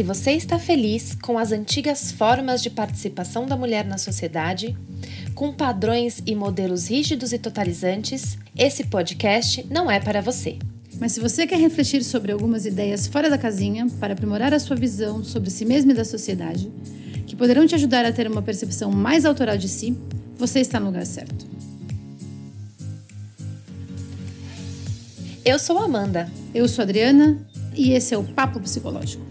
Se você está feliz com as antigas formas de participação da mulher na sociedade, com padrões e modelos rígidos e totalizantes, esse podcast não é para você. Mas se você quer refletir sobre algumas ideias fora da casinha para aprimorar a sua visão sobre si mesmo e da sociedade, que poderão te ajudar a ter uma percepção mais autoral de si, você está no lugar certo. Eu sou Amanda. Eu sou Adriana e esse é o Papo Psicológico.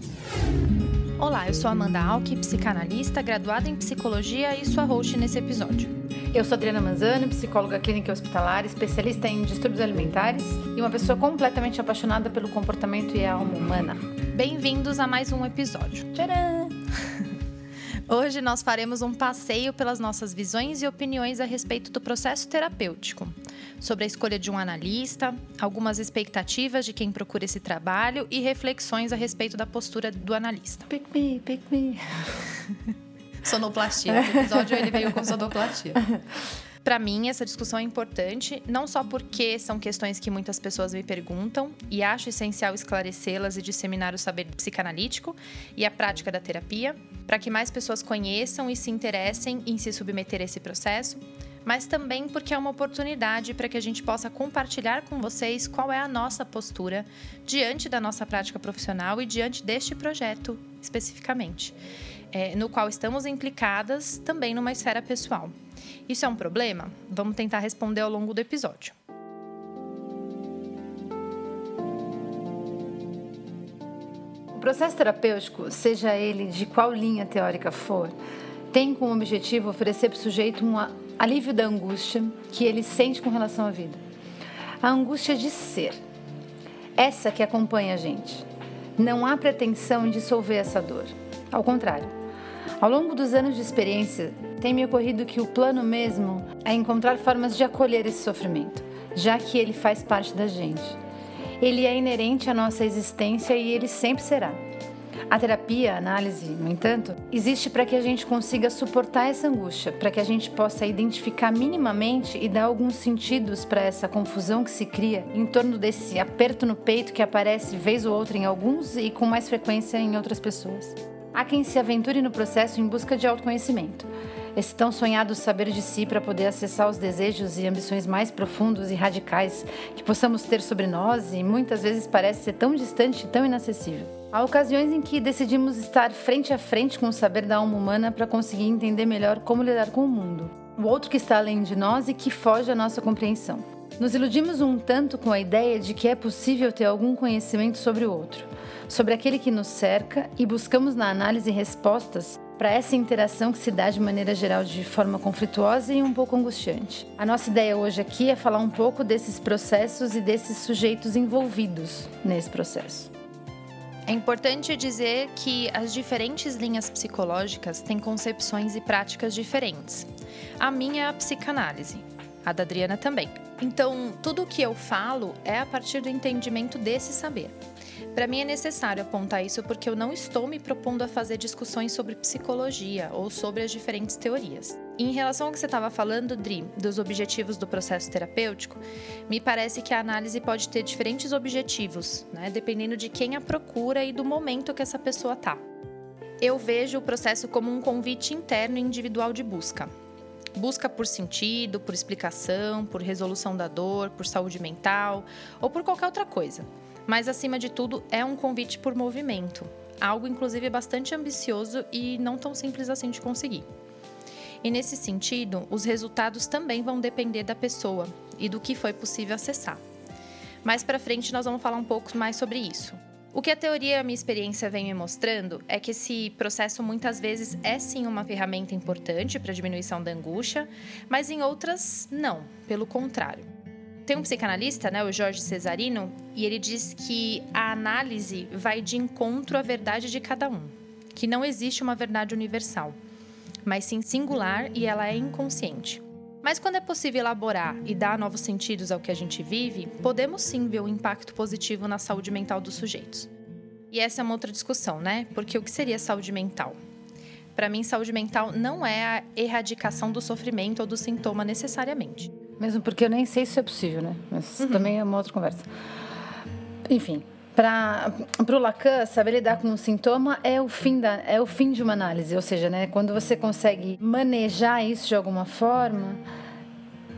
Olá, eu sou Amanda Alck, psicanalista, graduada em psicologia e sua host nesse episódio. Eu sou Adriana Manzano, psicóloga clínica hospitalar, especialista em distúrbios alimentares e uma pessoa completamente apaixonada pelo comportamento e a alma humana. Bem-vindos a mais um episódio. Tcharam! Hoje nós faremos um passeio pelas nossas visões e opiniões a respeito do processo terapêutico, sobre a escolha de um analista, algumas expectativas de quem procura esse trabalho e reflexões a respeito da postura do analista. Pick me, pick me. sonoplastia. O episódio ele veio com sonoplastia. Para mim, essa discussão é importante, não só porque são questões que muitas pessoas me perguntam e acho essencial esclarecê-las e disseminar o saber psicanalítico e a prática da terapia, para que mais pessoas conheçam e se interessem em se submeter a esse processo, mas também porque é uma oportunidade para que a gente possa compartilhar com vocês qual é a nossa postura diante da nossa prática profissional e diante deste projeto especificamente, é, no qual estamos implicadas também numa esfera pessoal. Isso é um problema? Vamos tentar responder ao longo do episódio. O processo terapêutico, seja ele de qual linha teórica for, tem como objetivo oferecer para o sujeito um alívio da angústia que ele sente com relação à vida. A angústia de ser. Essa que acompanha a gente. Não há pretensão em dissolver essa dor. Ao contrário. Ao longo dos anos de experiência, tem me ocorrido que o plano mesmo é encontrar formas de acolher esse sofrimento, já que ele faz parte da gente. Ele é inerente à nossa existência e ele sempre será. A terapia, a análise, no entanto, existe para que a gente consiga suportar essa angústia, para que a gente possa identificar minimamente e dar alguns sentidos para essa confusão que se cria em torno desse aperto no peito que aparece vez ou outra em alguns e com mais frequência em outras pessoas. Há quem se aventure no processo em busca de autoconhecimento. Esse tão sonhado saber de si para poder acessar os desejos e ambições mais profundos e radicais que possamos ter sobre nós e muitas vezes parece ser tão distante e tão inacessível. Há ocasiões em que decidimos estar frente a frente com o saber da alma humana para conseguir entender melhor como lidar com o mundo, o outro que está além de nós e que foge à nossa compreensão. Nos iludimos um tanto com a ideia de que é possível ter algum conhecimento sobre o outro sobre aquele que nos cerca e buscamos na análise respostas para essa interação que se dá de maneira geral de forma conflituosa e um pouco angustiante. A nossa ideia hoje aqui é falar um pouco desses processos e desses sujeitos envolvidos nesse processo. É importante dizer que as diferentes linhas psicológicas têm concepções e práticas diferentes. A minha é a psicanálise, a da Adriana também. Então, tudo o que eu falo é a partir do entendimento desse saber. Para mim é necessário apontar isso porque eu não estou me propondo a fazer discussões sobre psicologia ou sobre as diferentes teorias. Em relação ao que você estava falando, Dri, dos objetivos do processo terapêutico, me parece que a análise pode ter diferentes objetivos, né, dependendo de quem a procura e do momento que essa pessoa está. Eu vejo o processo como um convite interno e individual de busca. Busca por sentido, por explicação, por resolução da dor, por saúde mental ou por qualquer outra coisa mas acima de tudo é um convite por movimento, algo inclusive bastante ambicioso e não tão simples assim de conseguir. E nesse sentido, os resultados também vão depender da pessoa e do que foi possível acessar. Mais para frente nós vamos falar um pouco mais sobre isso. O que a teoria e a minha experiência vem me mostrando é que esse processo muitas vezes é sim uma ferramenta importante para a diminuição da angústia, mas em outras não, pelo contrário tem um psicanalista, né, o Jorge Cesarino, e ele diz que a análise vai de encontro à verdade de cada um, que não existe uma verdade universal, mas sim singular e ela é inconsciente. Mas quando é possível elaborar e dar novos sentidos ao que a gente vive, podemos sim ver o impacto positivo na saúde mental dos sujeitos. E essa é uma outra discussão, né? Porque o que seria saúde mental? Para mim, saúde mental não é a erradicação do sofrimento ou do sintoma necessariamente. Mesmo porque eu nem sei se é possível, né? Mas uhum. também é uma outra conversa. Enfim, para o Lacan, saber lidar com um sintoma é o fim da é o fim de uma análise, ou seja, né, quando você consegue manejar isso de alguma forma,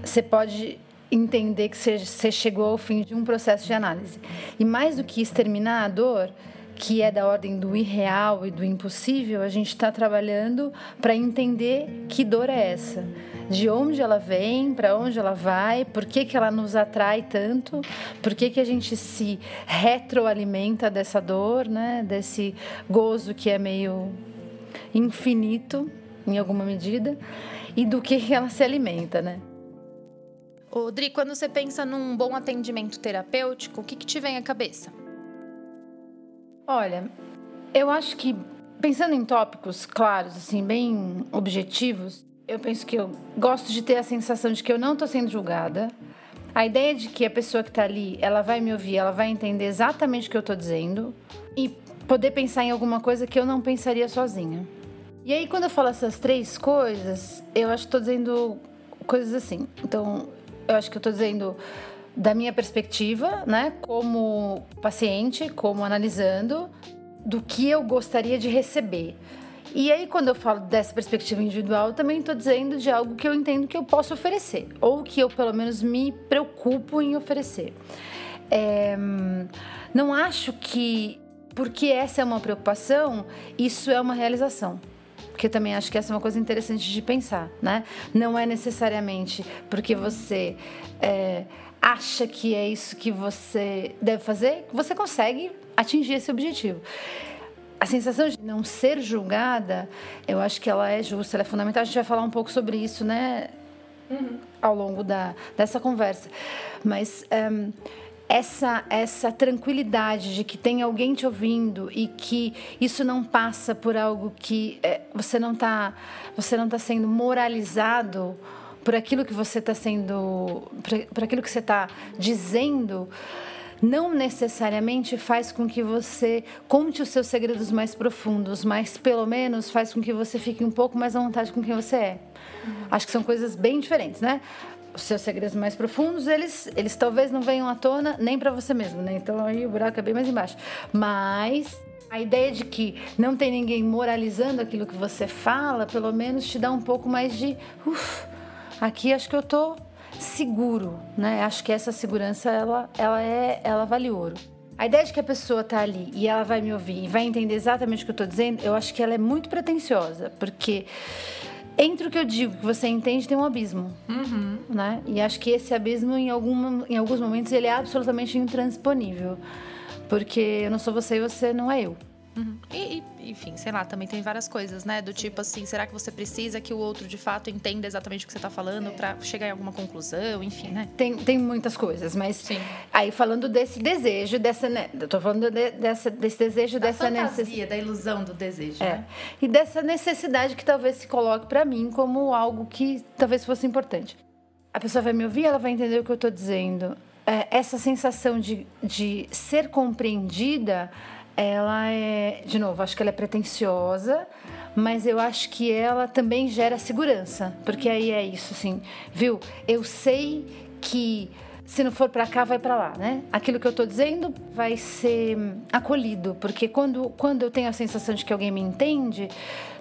você pode entender que você chegou ao fim de um processo de análise. E mais do que exterminar a dor, que é da ordem do irreal e do impossível, a gente está trabalhando para entender que dor é essa, de onde ela vem, para onde ela vai, por que, que ela nos atrai tanto, por que, que a gente se retroalimenta dessa dor, né? desse gozo que é meio infinito em alguma medida, e do que ela se alimenta, né? Odri, quando você pensa num bom atendimento terapêutico, o que, que te vem à cabeça? Olha, eu acho que pensando em tópicos claros, assim, bem objetivos, eu penso que eu gosto de ter a sensação de que eu não estou sendo julgada. A ideia de que a pessoa que está ali, ela vai me ouvir, ela vai entender exatamente o que eu estou dizendo e poder pensar em alguma coisa que eu não pensaria sozinha. E aí, quando eu falo essas três coisas, eu acho que estou dizendo coisas assim. Então, eu acho que eu estou dizendo da minha perspectiva, né, como paciente, como analisando, do que eu gostaria de receber. E aí, quando eu falo dessa perspectiva individual, eu também estou dizendo de algo que eu entendo que eu posso oferecer, ou que eu, pelo menos, me preocupo em oferecer. É, não acho que, porque essa é uma preocupação, isso é uma realização porque eu também acho que essa é uma coisa interessante de pensar, né? Não é necessariamente porque você é, acha que é isso que você deve fazer, você consegue atingir esse objetivo. A sensação de não ser julgada, eu acho que ela é justa, ela é fundamental. A gente vai falar um pouco sobre isso, né? Uhum. Ao longo da, dessa conversa. Mas um, essa, essa tranquilidade de que tem alguém te ouvindo e que isso não passa por algo que é, você não está você não tá sendo moralizado por aquilo que você está sendo, por, por aquilo que você está dizendo, não necessariamente faz com que você conte os seus segredos mais profundos, mas pelo menos faz com que você fique um pouco mais à vontade com quem você é. Uhum. Acho que são coisas bem diferentes, né? Os seus segredos mais profundos, eles, eles talvez não venham à tona nem para você mesmo, né? Então aí o buraco é bem mais embaixo. Mas a ideia de que não tem ninguém moralizando aquilo que você fala, pelo menos te dá um pouco mais de. Uf, Aqui acho que eu tô seguro, né? Acho que essa segurança ela, ela é, ela vale ouro. A ideia de que a pessoa tá ali e ela vai me ouvir e vai entender exatamente o que eu tô dizendo, eu acho que ela é muito pretensiosa, porque entre o que eu digo que você entende tem um abismo, uhum. né? E acho que esse abismo em, algum, em alguns momentos ele é absolutamente intransponível, porque eu não sou você e você não é eu. Uhum. E, e, enfim, sei lá, também tem várias coisas, né? Do tipo assim, será que você precisa que o outro de fato entenda exatamente o que você está falando é. para chegar em alguma conclusão, enfim, né? Tem, tem muitas coisas, mas Sim. aí falando desse desejo, dessa, né? Eu tô falando de, dessa, desse desejo, da dessa necessidade. da ilusão do desejo, é. né? E dessa necessidade que talvez se coloque para mim como algo que talvez fosse importante. A pessoa vai me ouvir, ela vai entender o que eu estou dizendo. É, essa sensação de, de ser compreendida ela é, de novo, acho que ela é pretensiosa, mas eu acho que ela também gera segurança, porque aí é isso, assim, viu? Eu sei que se não for para cá, vai para lá, né? Aquilo que eu tô dizendo vai ser acolhido, porque quando, quando eu tenho a sensação de que alguém me entende,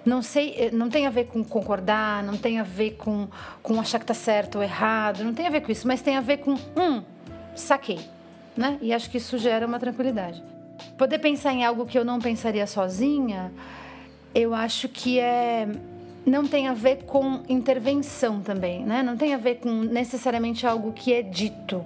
não sei, eh, não tem a ver com concordar, não tem a ver com, com achar que tá certo ou errado, não tem a ver com isso, mas tem a ver com, hum, saquei, né? E acho que isso gera uma tranquilidade. Poder pensar em algo que eu não pensaria sozinha, eu acho que é não tem a ver com intervenção também, né? Não tem a ver com necessariamente algo que é dito,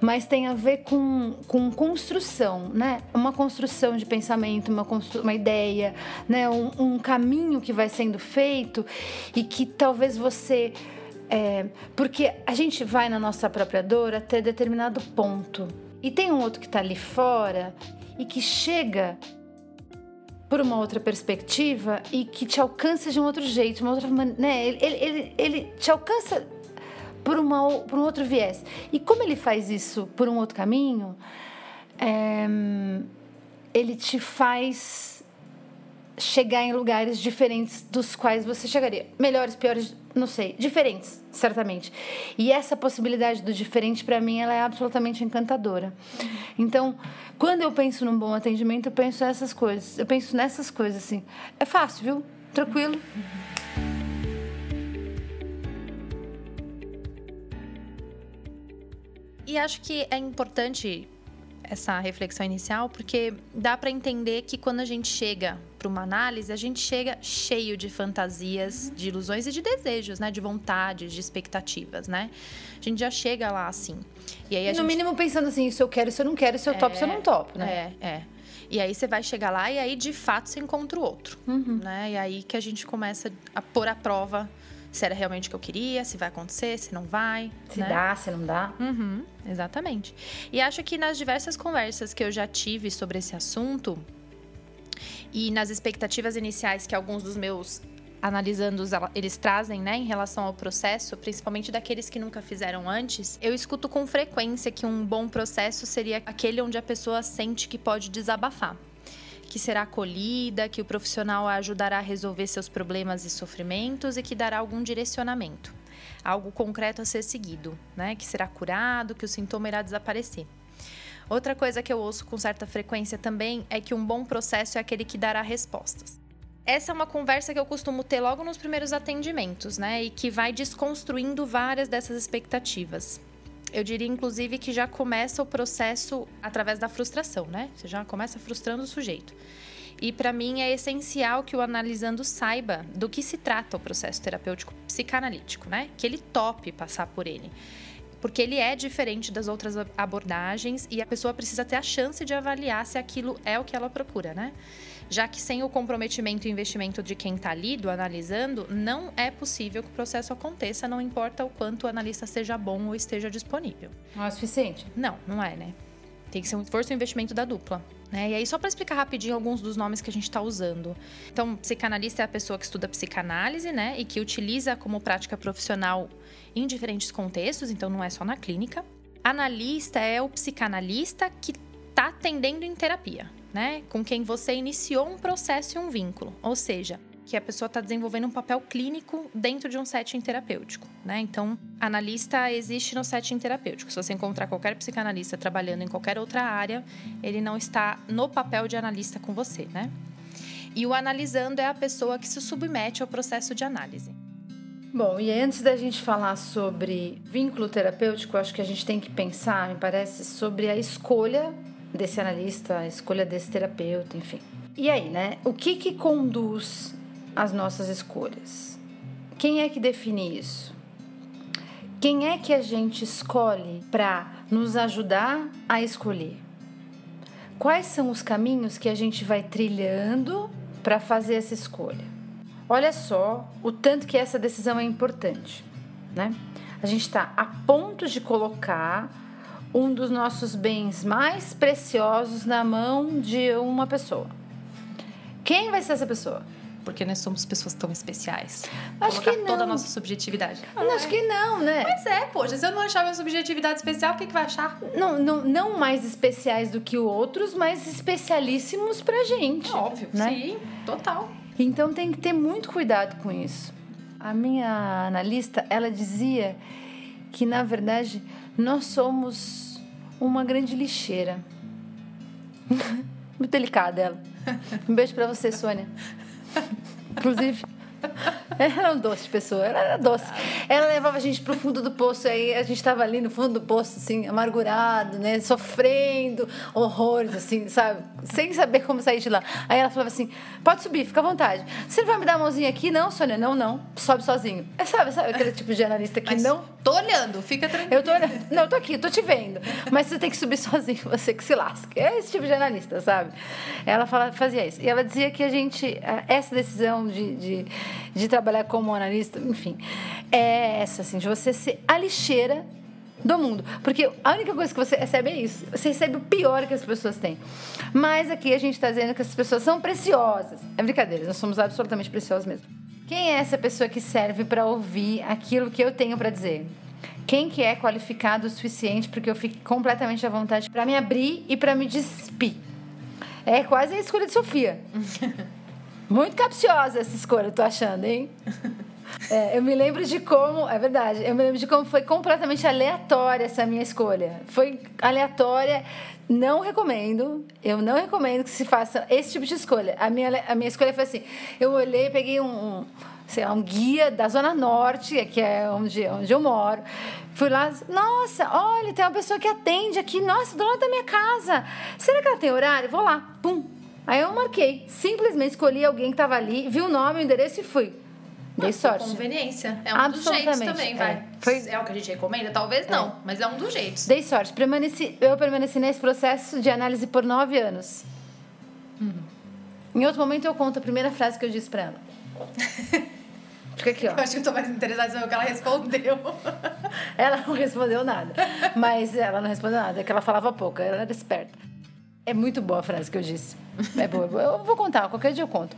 mas tem a ver com, com construção, né? Uma construção de pensamento, uma, uma ideia, né? Um, um, caminho que vai sendo feito e que talvez você é, porque a gente vai na nossa própria dor até determinado ponto. E tem um outro que está ali fora e que chega por uma outra perspectiva e que te alcança de um outro jeito, uma outra né? Ele, ele, ele te alcança por, uma, por um outro viés. E como ele faz isso por um outro caminho, é, ele te faz chegar em lugares diferentes dos quais você chegaria. Melhores, piores, não sei, diferentes, certamente. E essa possibilidade do diferente para mim ela é absolutamente encantadora. Então, quando eu penso num bom atendimento, eu penso essas coisas. Eu penso nessas coisas assim. É fácil, viu? Tranquilo. E acho que é importante essa reflexão inicial, porque dá para entender que quando a gente chega para uma análise, a gente chega cheio de fantasias, de ilusões e de desejos, né? De vontades, de expectativas, né? A gente já chega lá assim. E aí no gente... mínimo pensando assim, isso eu quero, isso eu não quero, isso eu é, topo, isso eu não topo, né? É, é. E aí você vai chegar lá e aí de fato você encontra o outro, uhum. né? E aí que a gente começa a pôr à prova se era realmente o que eu queria, se vai acontecer, se não vai. Se né? dá, se não dá. Uhum, exatamente. E acho que nas diversas conversas que eu já tive sobre esse assunto e nas expectativas iniciais que alguns dos meus analisandos eles trazem, né, em relação ao processo, principalmente daqueles que nunca fizeram antes, eu escuto com frequência que um bom processo seria aquele onde a pessoa sente que pode desabafar que será acolhida, que o profissional a ajudará a resolver seus problemas e sofrimentos e que dará algum direcionamento, algo concreto a ser seguido, né? Que será curado, que o sintoma irá desaparecer. Outra coisa que eu ouço com certa frequência também é que um bom processo é aquele que dará respostas. Essa é uma conversa que eu costumo ter logo nos primeiros atendimentos, né? E que vai desconstruindo várias dessas expectativas eu diria, inclusive, que já começa o processo através da frustração, né? Você já começa frustrando o sujeito. E para mim é essencial que o analisando saiba do que se trata o processo terapêutico psicanalítico, né? Que ele tope passar por ele. Porque ele é diferente das outras abordagens e a pessoa precisa ter a chance de avaliar se aquilo é o que ela procura, né? já que sem o comprometimento e investimento de quem está lido, analisando, não é possível que o processo aconteça, não importa o quanto o analista seja bom ou esteja disponível. Não é suficiente? Não, não é, né? Tem que ser um esforço e um investimento da dupla. Né? E aí, só para explicar rapidinho alguns dos nomes que a gente está usando. Então, psicanalista é a pessoa que estuda psicanálise, né? E que utiliza como prática profissional em diferentes contextos, então não é só na clínica. Analista é o psicanalista que está atendendo em terapia né? Com quem você iniciou um processo e um vínculo. Ou seja, que a pessoa está desenvolvendo um papel clínico dentro de um setting terapêutico, né? Então, analista existe no setting terapêutico. Se você encontrar qualquer psicanalista trabalhando em qualquer outra área, ele não está no papel de analista com você, né? E o analisando é a pessoa que se submete ao processo de análise. Bom, e antes da gente falar sobre vínculo terapêutico, acho que a gente tem que pensar, me parece, sobre a escolha desse analista, a escolha desse terapeuta, enfim. E aí, né? O que que conduz as nossas escolhas? Quem é que define isso? Quem é que a gente escolhe para nos ajudar a escolher? Quais são os caminhos que a gente vai trilhando para fazer essa escolha? Olha só o tanto que essa decisão é importante, né? A gente está a ponto de colocar um dos nossos bens mais preciosos na mão de uma pessoa. Quem vai ser essa pessoa? Porque nós somos pessoas tão especiais. Acho Colocar que não. toda a nossa subjetividade. Não, acho que não, né? Mas é, poxa, se eu não achar minha subjetividade especial, o que, que vai achar? Não, não, não mais especiais do que outros, mas especialíssimos pra gente. Óbvio, né? sim, total. Então tem que ter muito cuidado com isso. A minha analista, ela dizia que, na verdade, nós somos uma grande lixeira. Muito delicada ela. Um beijo para você, Sônia. Inclusive. Ela era um doce pessoa, ela era doce. Ela levava a gente pro fundo do poço, aí a gente tava ali no fundo do poço, assim, amargurado, né? Sofrendo horrores, assim, sabe? Sem saber como sair de lá. Aí ela falava assim: pode subir, fica à vontade. Você não vai me dar a mãozinha aqui? Não, Sônia, não, não. Sobe sozinho. É, sabe, sabe aquele tipo de analista que Mas não. Tô olhando, fica tranquilo. Eu tô olhando. Não, eu tô aqui, tô te vendo. Mas você tem que subir sozinho, você que se lasca. É esse tipo de analista, sabe? Ela fala, fazia isso. E ela dizia que a gente, essa decisão de, de, de trabalhar como analista, enfim, é essa, assim, de você ser a lixeira do mundo. Porque a única coisa que você recebe é isso. Você recebe o pior que as pessoas têm. Mas aqui a gente está dizendo que as pessoas são preciosas. É brincadeira, nós somos absolutamente preciosos mesmo. Quem é essa pessoa que serve para ouvir aquilo que eu tenho para dizer? Quem que é qualificado o suficiente para que eu fique completamente à vontade para me abrir e para me despir? É quase a escolha de Sofia. Muito capciosa essa escolha, tô achando, hein? É, eu me lembro de como, é verdade, eu me lembro de como foi completamente aleatória essa minha escolha. Foi aleatória, não recomendo, eu não recomendo que se faça esse tipo de escolha. A minha, a minha escolha foi assim: eu olhei, peguei um, um sei lá, um guia da Zona Norte, que é onde, onde eu moro. Fui lá, nossa, olha, tem uma pessoa que atende aqui, nossa, do lado da minha casa. Será que ela tem horário? Vou lá, pum. Aí eu marquei, simplesmente escolhi alguém que estava ali, vi o nome, o endereço e fui. Dei sorte. Conveniência. É um dos jeitos também, vai. É. Foi... é o que a gente recomenda? Talvez é. não, mas é um dos jeitos. Dei sorte. Permaneci, eu permaneci nesse processo de análise por nove anos. Uhum. Em outro momento eu conto a primeira frase que eu disse para ela. Fica aqui, ó. Eu acho que eu tô mais interessada em saber o que ela respondeu. ela não respondeu nada. Mas ela não respondeu nada, é que ela falava pouco, ela era esperta. É muito boa a frase que eu disse. É boa, é. Eu vou contar, qualquer dia eu conto.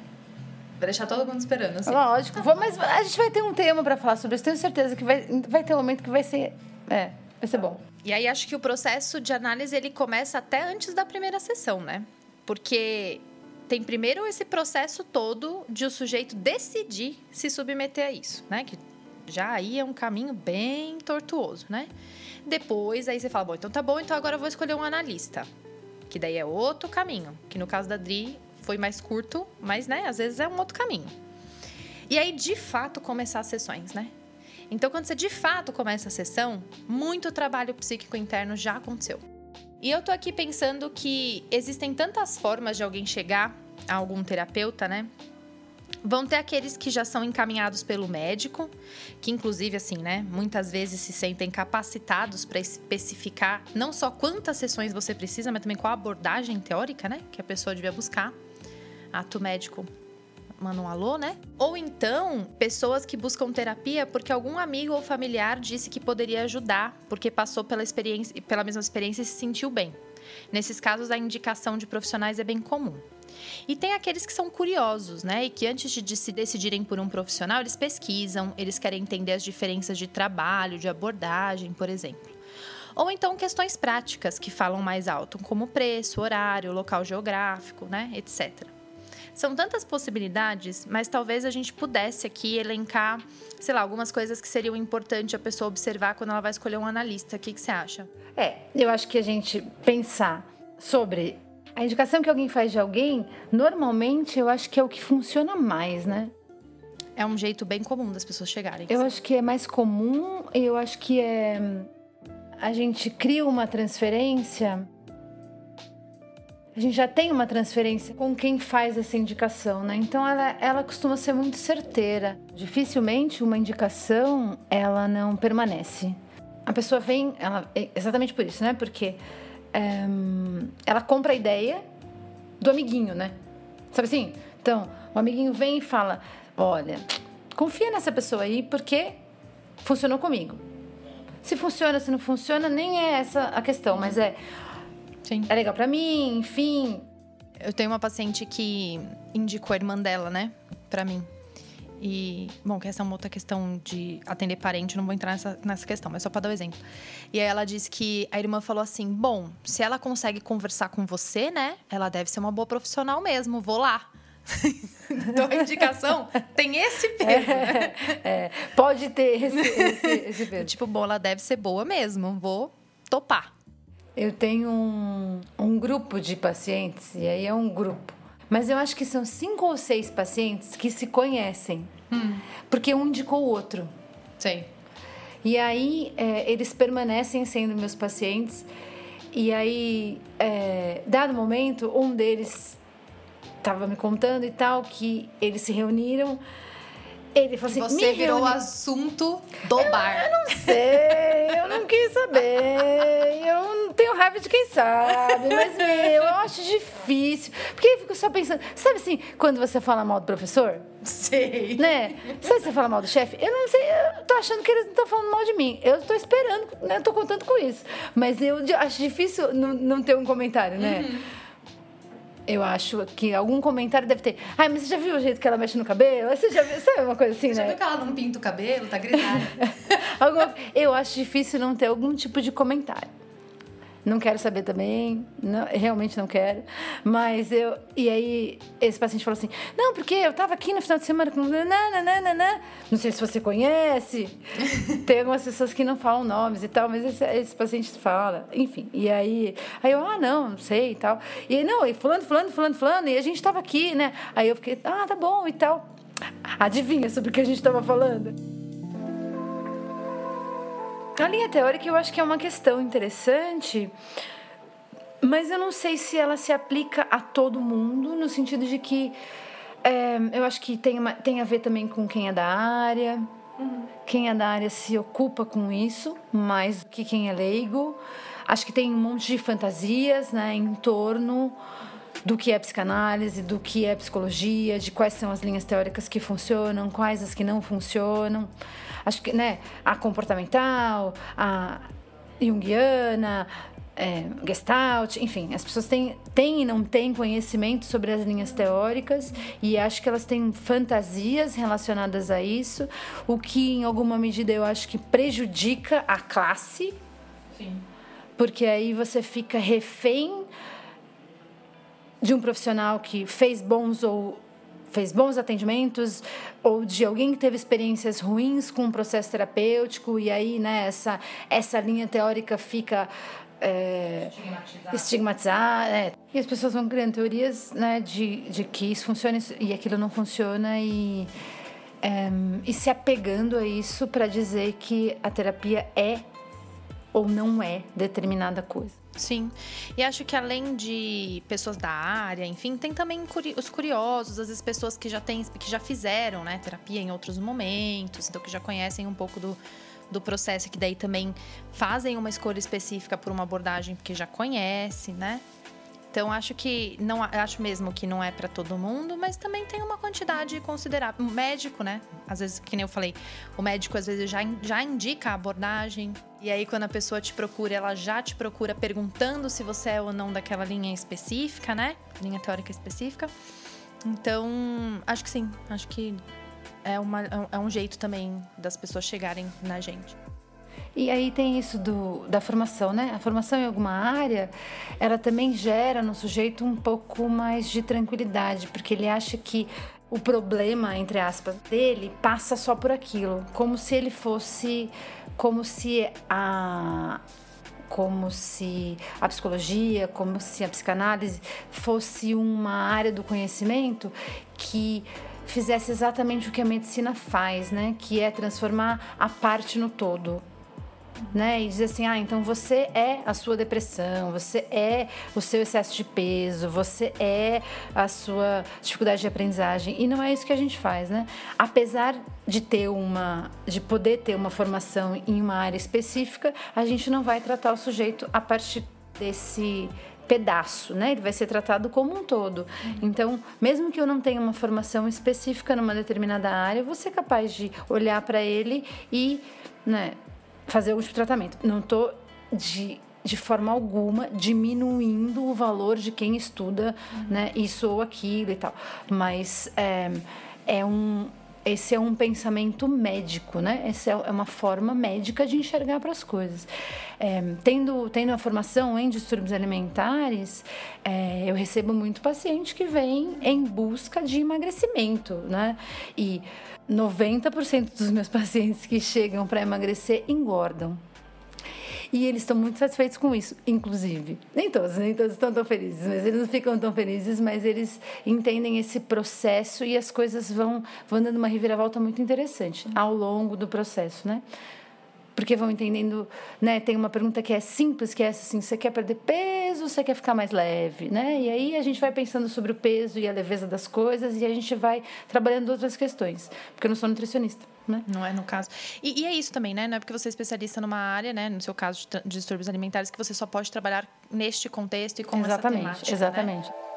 Vai deixar todo mundo esperando, assim. Lógico. Vou, mas a gente vai ter um tema para falar sobre isso. Tenho certeza que vai, vai ter um momento que vai ser. É, vai ser bom. E aí acho que o processo de análise ele começa até antes da primeira sessão, né? Porque tem primeiro esse processo todo de o sujeito decidir se submeter a isso, né? Que já aí é um caminho bem tortuoso, né? Depois aí você fala, bom, então tá bom, então agora eu vou escolher um analista. Que daí é outro caminho, que no caso da Dri foi mais curto, mas, né, às vezes é um outro caminho. E aí, de fato, começar as sessões, né? Então, quando você de fato começa a sessão, muito trabalho psíquico interno já aconteceu. E eu tô aqui pensando que existem tantas formas de alguém chegar a algum terapeuta, né? Vão ter aqueles que já são encaminhados pelo médico, que inclusive assim, né, muitas vezes se sentem capacitados para especificar não só quantas sessões você precisa, mas também qual a abordagem teórica, né, que a pessoa devia buscar ato médico manda um alô, né? Ou então, pessoas que buscam terapia porque algum amigo ou familiar disse que poderia ajudar, porque passou pela experiência, pela mesma experiência e se sentiu bem. Nesses casos, a indicação de profissionais é bem comum. E tem aqueles que são curiosos, né? E que antes de se decidirem por um profissional, eles pesquisam, eles querem entender as diferenças de trabalho, de abordagem, por exemplo. Ou então questões práticas que falam mais alto, como preço, horário, local geográfico, né, etc. São tantas possibilidades, mas talvez a gente pudesse aqui elencar, sei lá, algumas coisas que seriam importantes a pessoa observar quando ela vai escolher um analista. O que, que você acha? É, eu acho que a gente pensar sobre a indicação que alguém faz de alguém, normalmente eu acho que é o que funciona mais, né? É um jeito bem comum das pessoas chegarem. Eu acho que é mais comum, eu acho que é. A gente cria uma transferência a gente já tem uma transferência com quem faz essa indicação, né? Então ela, ela costuma ser muito certeira. Dificilmente uma indicação ela não permanece. A pessoa vem, ela, é exatamente por isso, né? Porque ela compra a ideia do amiguinho, né? Sabe assim? Então, o amiguinho vem e fala: Olha, confia nessa pessoa aí porque funcionou comigo. Se funciona, se não funciona, nem é essa a questão, mas é Sim. É legal para mim, enfim. Eu tenho uma paciente que indicou a irmã dela, né, para mim. E, bom, que essa é uma outra questão de atender parente, não vou entrar nessa, nessa questão, mas só para dar o um exemplo. E aí ela disse que a irmã falou assim: bom, se ela consegue conversar com você, né? Ela deve ser uma boa profissional mesmo, vou lá. então a indicação tem esse peso. É, é, pode ter esse, esse, esse peso. tipo, bom, ela deve ser boa mesmo, vou topar. Eu tenho um, um grupo de pacientes, e aí é um grupo. Mas eu acho que são cinco ou seis pacientes que se conhecem. Hum. Porque um indicou o outro. Sim. E aí é, eles permanecem sendo meus pacientes. E aí, é, dado momento, um deles estava me contando e tal que eles se reuniram ele falou assim: Você virou o assunto do eu, bar. Eu não sei, eu não quis saber. Eu não tenho raiva de quem sabe, mas meu, eu acho difícil. Porque eu fico só pensando, sabe assim, quando você fala mal do professor? Sei. Né? Sabe você fala mal do chefe? Eu não sei, eu tô achando que eles não estão falando mal de mim. Eu tô esperando, né? Eu tô contando com isso. Mas eu acho difícil não, não ter um comentário, né? Uhum. Eu acho que algum comentário deve ter. Ai, mas você já viu o jeito que ela mexe no cabelo? Você já viu? Sabe uma coisa assim, né? Já viu que ela não pinta o cabelo? Tá gritada. alguma... Eu acho difícil não ter algum tipo de comentário. Não quero saber também, não, realmente não quero. Mas eu. E aí, esse paciente falou assim: não, porque eu tava aqui no final de semana com. Nananana. Não sei se você conhece. Tem algumas pessoas que não falam nomes e tal, mas esse, esse paciente fala. Enfim, e aí. Aí eu, ah, não, não sei e tal. E aí, não, e fulano, fulano, fulano, fulano, e a gente tava aqui, né? Aí eu fiquei, ah, tá bom e tal. Adivinha sobre o que a gente tava falando? A linha teórica eu acho que é uma questão interessante, mas eu não sei se ela se aplica a todo mundo, no sentido de que é, eu acho que tem, uma, tem a ver também com quem é da área. Uhum. Quem é da área se ocupa com isso mais do que quem é leigo. Acho que tem um monte de fantasias né, em torno do que é psicanálise, do que é psicologia, de quais são as linhas teóricas que funcionam, quais as que não funcionam acho que, né, a comportamental, a junguiana, é, Gestalt, enfim, as pessoas têm, têm e não têm conhecimento sobre as linhas teóricas e acho que elas têm fantasias relacionadas a isso, o que em alguma medida eu acho que prejudica a classe. Sim. Porque aí você fica refém de um profissional que fez bons ou fez bons atendimentos ou de alguém que teve experiências ruins com o um processo terapêutico e aí né, essa, essa linha teórica fica é, estigmatizada. É. E as pessoas vão criando teorias né, de, de que isso funciona e aquilo não funciona e, é, e se apegando a isso para dizer que a terapia é ou não é determinada coisa. Sim. E acho que além de pessoas da área, enfim, tem também os curiosos, às vezes pessoas que já têm, que já fizeram, né, terapia em outros momentos, então que já conhecem um pouco do, do processo, que daí também fazem uma escolha específica por uma abordagem porque já conhece, né? Então acho que não acho mesmo que não é para todo mundo, mas também tem uma quantidade considerável. O médico, né? Às vezes, que nem eu falei, o médico às vezes já, já indica a abordagem. E aí, quando a pessoa te procura, ela já te procura perguntando se você é ou não daquela linha específica, né? Linha teórica específica. Então, acho que sim. Acho que é, uma, é um jeito também das pessoas chegarem na gente. E aí tem isso do, da formação, né? A formação em alguma área, ela também gera no sujeito um pouco mais de tranquilidade, porque ele acha que o problema, entre aspas, dele passa só por aquilo, como se ele fosse, como se a como se a psicologia, como se a psicanálise fosse uma área do conhecimento que fizesse exatamente o que a medicina faz, né? Que é transformar a parte no todo né? E dizer assim, ah, então você é a sua depressão, você é o seu excesso de peso, você é a sua dificuldade de aprendizagem. E não é isso que a gente faz, né? Apesar de ter uma, de poder ter uma formação em uma área específica, a gente não vai tratar o sujeito a partir desse pedaço, né? Ele vai ser tratado como um todo. Então, mesmo que eu não tenha uma formação específica numa determinada área, vou ser capaz de olhar para ele e, né, fazer algum tipo de tratamento. Não estou de de forma alguma diminuindo o valor de quem estuda uhum. né, isso ou aquilo e tal. Mas é, é um, esse é um pensamento médico, né? Essa é uma forma médica de enxergar para as coisas. É, tendo, tendo a formação em distúrbios alimentares, é, eu recebo muito paciente que vem em busca de emagrecimento, né? E 90% dos meus pacientes que chegam para emagrecer engordam. E eles estão muito satisfeitos com isso, inclusive. Nem todos, nem todos estão tão felizes, mas eles não ficam tão felizes, mas eles entendem esse processo e as coisas vão, vão dando uma reviravolta muito interessante ao longo do processo, né? Porque vão entendendo, né? Tem uma pergunta que é simples, que é assim, você quer perder peso, você quer ficar mais leve, né? E aí a gente vai pensando sobre o peso e a leveza das coisas e a gente vai trabalhando outras questões, porque eu não sou nutricionista. Né? Não é no caso. E, e, é isso também, né? Não é porque você é especialista numa área, né? No seu caso de, de distúrbios alimentares, que você só pode trabalhar neste contexto e com exatamente, essa temática. Exatamente. Né?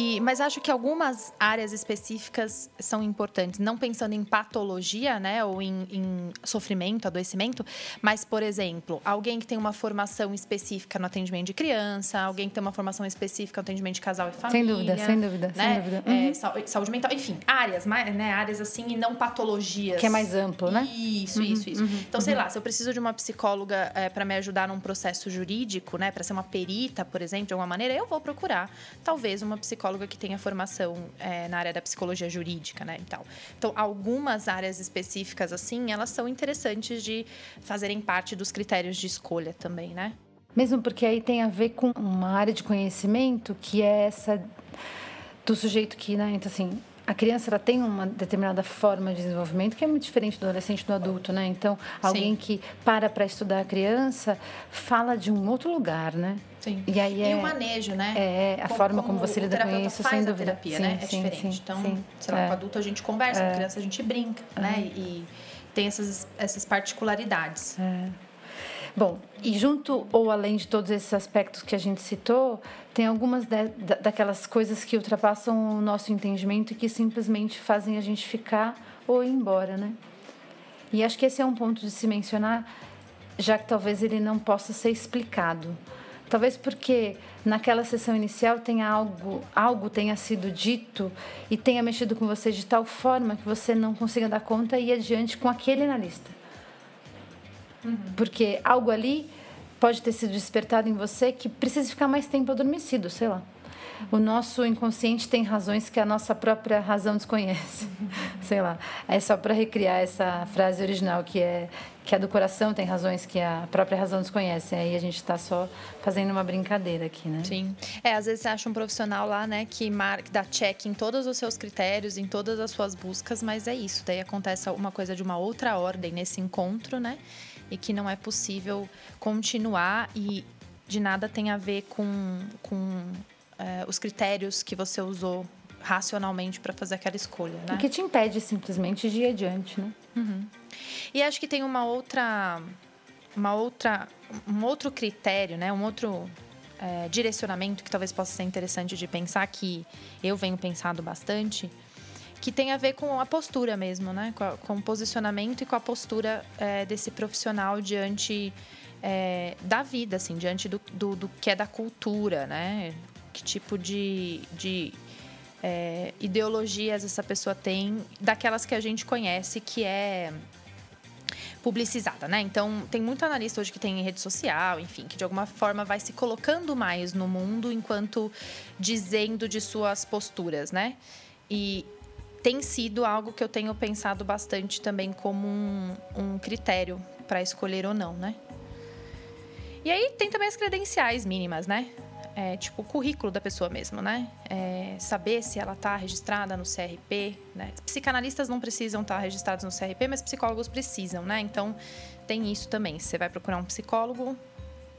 E, mas acho que algumas áreas específicas são importantes, não pensando em patologia, né, ou em, em, sofrimento, adoecimento, mas, por exemplo, alguém que tem uma formação específica no atendimento de criança, alguém que tem uma formação específica no atendimento de casal e família. Sem dúvida, sem dúvida, né? sem dúvida. É, uhum. saúde mental, enfim, áreas, né, áreas assim e não patologias. Que é mais amplo, né? Isso, uhum, isso, isso. Uhum, então, sei uhum. lá, se eu preciso de uma psicóloga é, para me ajudar num processo jurídico, né, para ser uma perita, por exemplo, de alguma maneira, eu vou procurar talvez uma psicóloga psicóloga que tenha formação é, na área da psicologia jurídica, né, e tal. Então, algumas áreas específicas, assim, elas são interessantes de fazerem parte dos critérios de escolha também, né? Mesmo porque aí tem a ver com uma área de conhecimento que é essa do sujeito que, né, então assim, a criança ela tem uma determinada forma de desenvolvimento que é muito diferente do adolescente do adulto, né? Então, alguém Sim. que para para estudar a criança fala de um outro lugar, né? Sim. E aí é, e o manejo, né? É, a como, forma como, como você lida com isso, sem dúvida. terapia, sim, né? É sim, diferente. Sim, então, sim. sei lá, é. com adulto a gente conversa, é. com criança a gente brinca, né? E tem essas, essas particularidades. É. Bom, e junto ou além de todos esses aspectos que a gente citou, tem algumas de, daquelas coisas que ultrapassam o nosso entendimento e que simplesmente fazem a gente ficar ou ir embora, né? E acho que esse é um ponto de se mencionar, já que talvez ele não possa ser explicado. Talvez porque naquela sessão inicial tenha algo, algo tenha sido dito e tenha mexido com você de tal forma que você não consiga dar conta e ir adiante com aquele analista. Uhum. Porque algo ali pode ter sido despertado em você que precisa ficar mais tempo adormecido, sei lá. O nosso inconsciente tem razões que a nossa própria razão desconhece. Uhum. sei lá. É só para recriar essa frase original que é que a do coração tem razões que a própria razão desconhece. Aí a gente está só fazendo uma brincadeira aqui, né? Sim. É, às vezes você acha um profissional lá, né, que marca, dá check em todos os seus critérios, em todas as suas buscas, mas é isso. Daí acontece uma coisa de uma outra ordem nesse encontro, né? e que não é possível continuar e de nada tem a ver com, com é, os critérios que você usou racionalmente para fazer aquela escolha, né? O que te impede simplesmente de ir adiante, né? Uhum. E acho que tem uma outra, uma outra, um outro critério, né? Um outro é, direcionamento que talvez possa ser interessante de pensar que eu venho pensado bastante que tem a ver com a postura mesmo, né? Com, a, com o posicionamento e com a postura é, desse profissional diante é, da vida, assim, diante do, do, do, que é da cultura, né? Que tipo de, de é, ideologias essa pessoa tem, daquelas que a gente conhece, que é publicizada, né? Então, tem muito analista hoje que tem rede social, enfim, que de alguma forma vai se colocando mais no mundo enquanto dizendo de suas posturas, né? E tem sido algo que eu tenho pensado bastante também como um, um critério para escolher ou não, né? E aí tem também as credenciais mínimas, né? É, tipo o currículo da pessoa mesmo, né? É, saber se ela está registrada no CRP, né? Psicanalistas não precisam estar tá registrados no CRP, mas psicólogos precisam, né? Então tem isso também. Você vai procurar um psicólogo,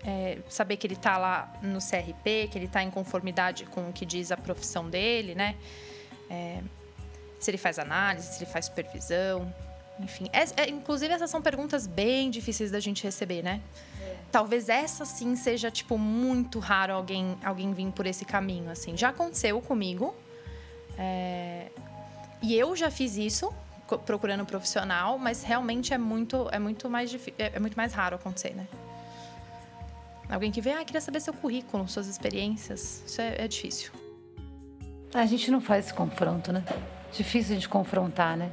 é, saber que ele está lá no CRP, que ele está em conformidade com o que diz a profissão dele, né? É, se ele faz análise, se ele faz supervisão, enfim. É, é, inclusive, essas são perguntas bem difíceis da gente receber, né? É. Talvez essa sim seja, tipo, muito raro alguém, alguém vir por esse caminho, assim. Já aconteceu comigo. É... E eu já fiz isso procurando um profissional, mas realmente é muito, é muito mais é, é muito mais raro acontecer, né? Alguém que vem, ah, queria saber seu currículo, suas experiências. Isso é, é difícil. A gente não faz esse confronto, né? Difícil de confrontar, né?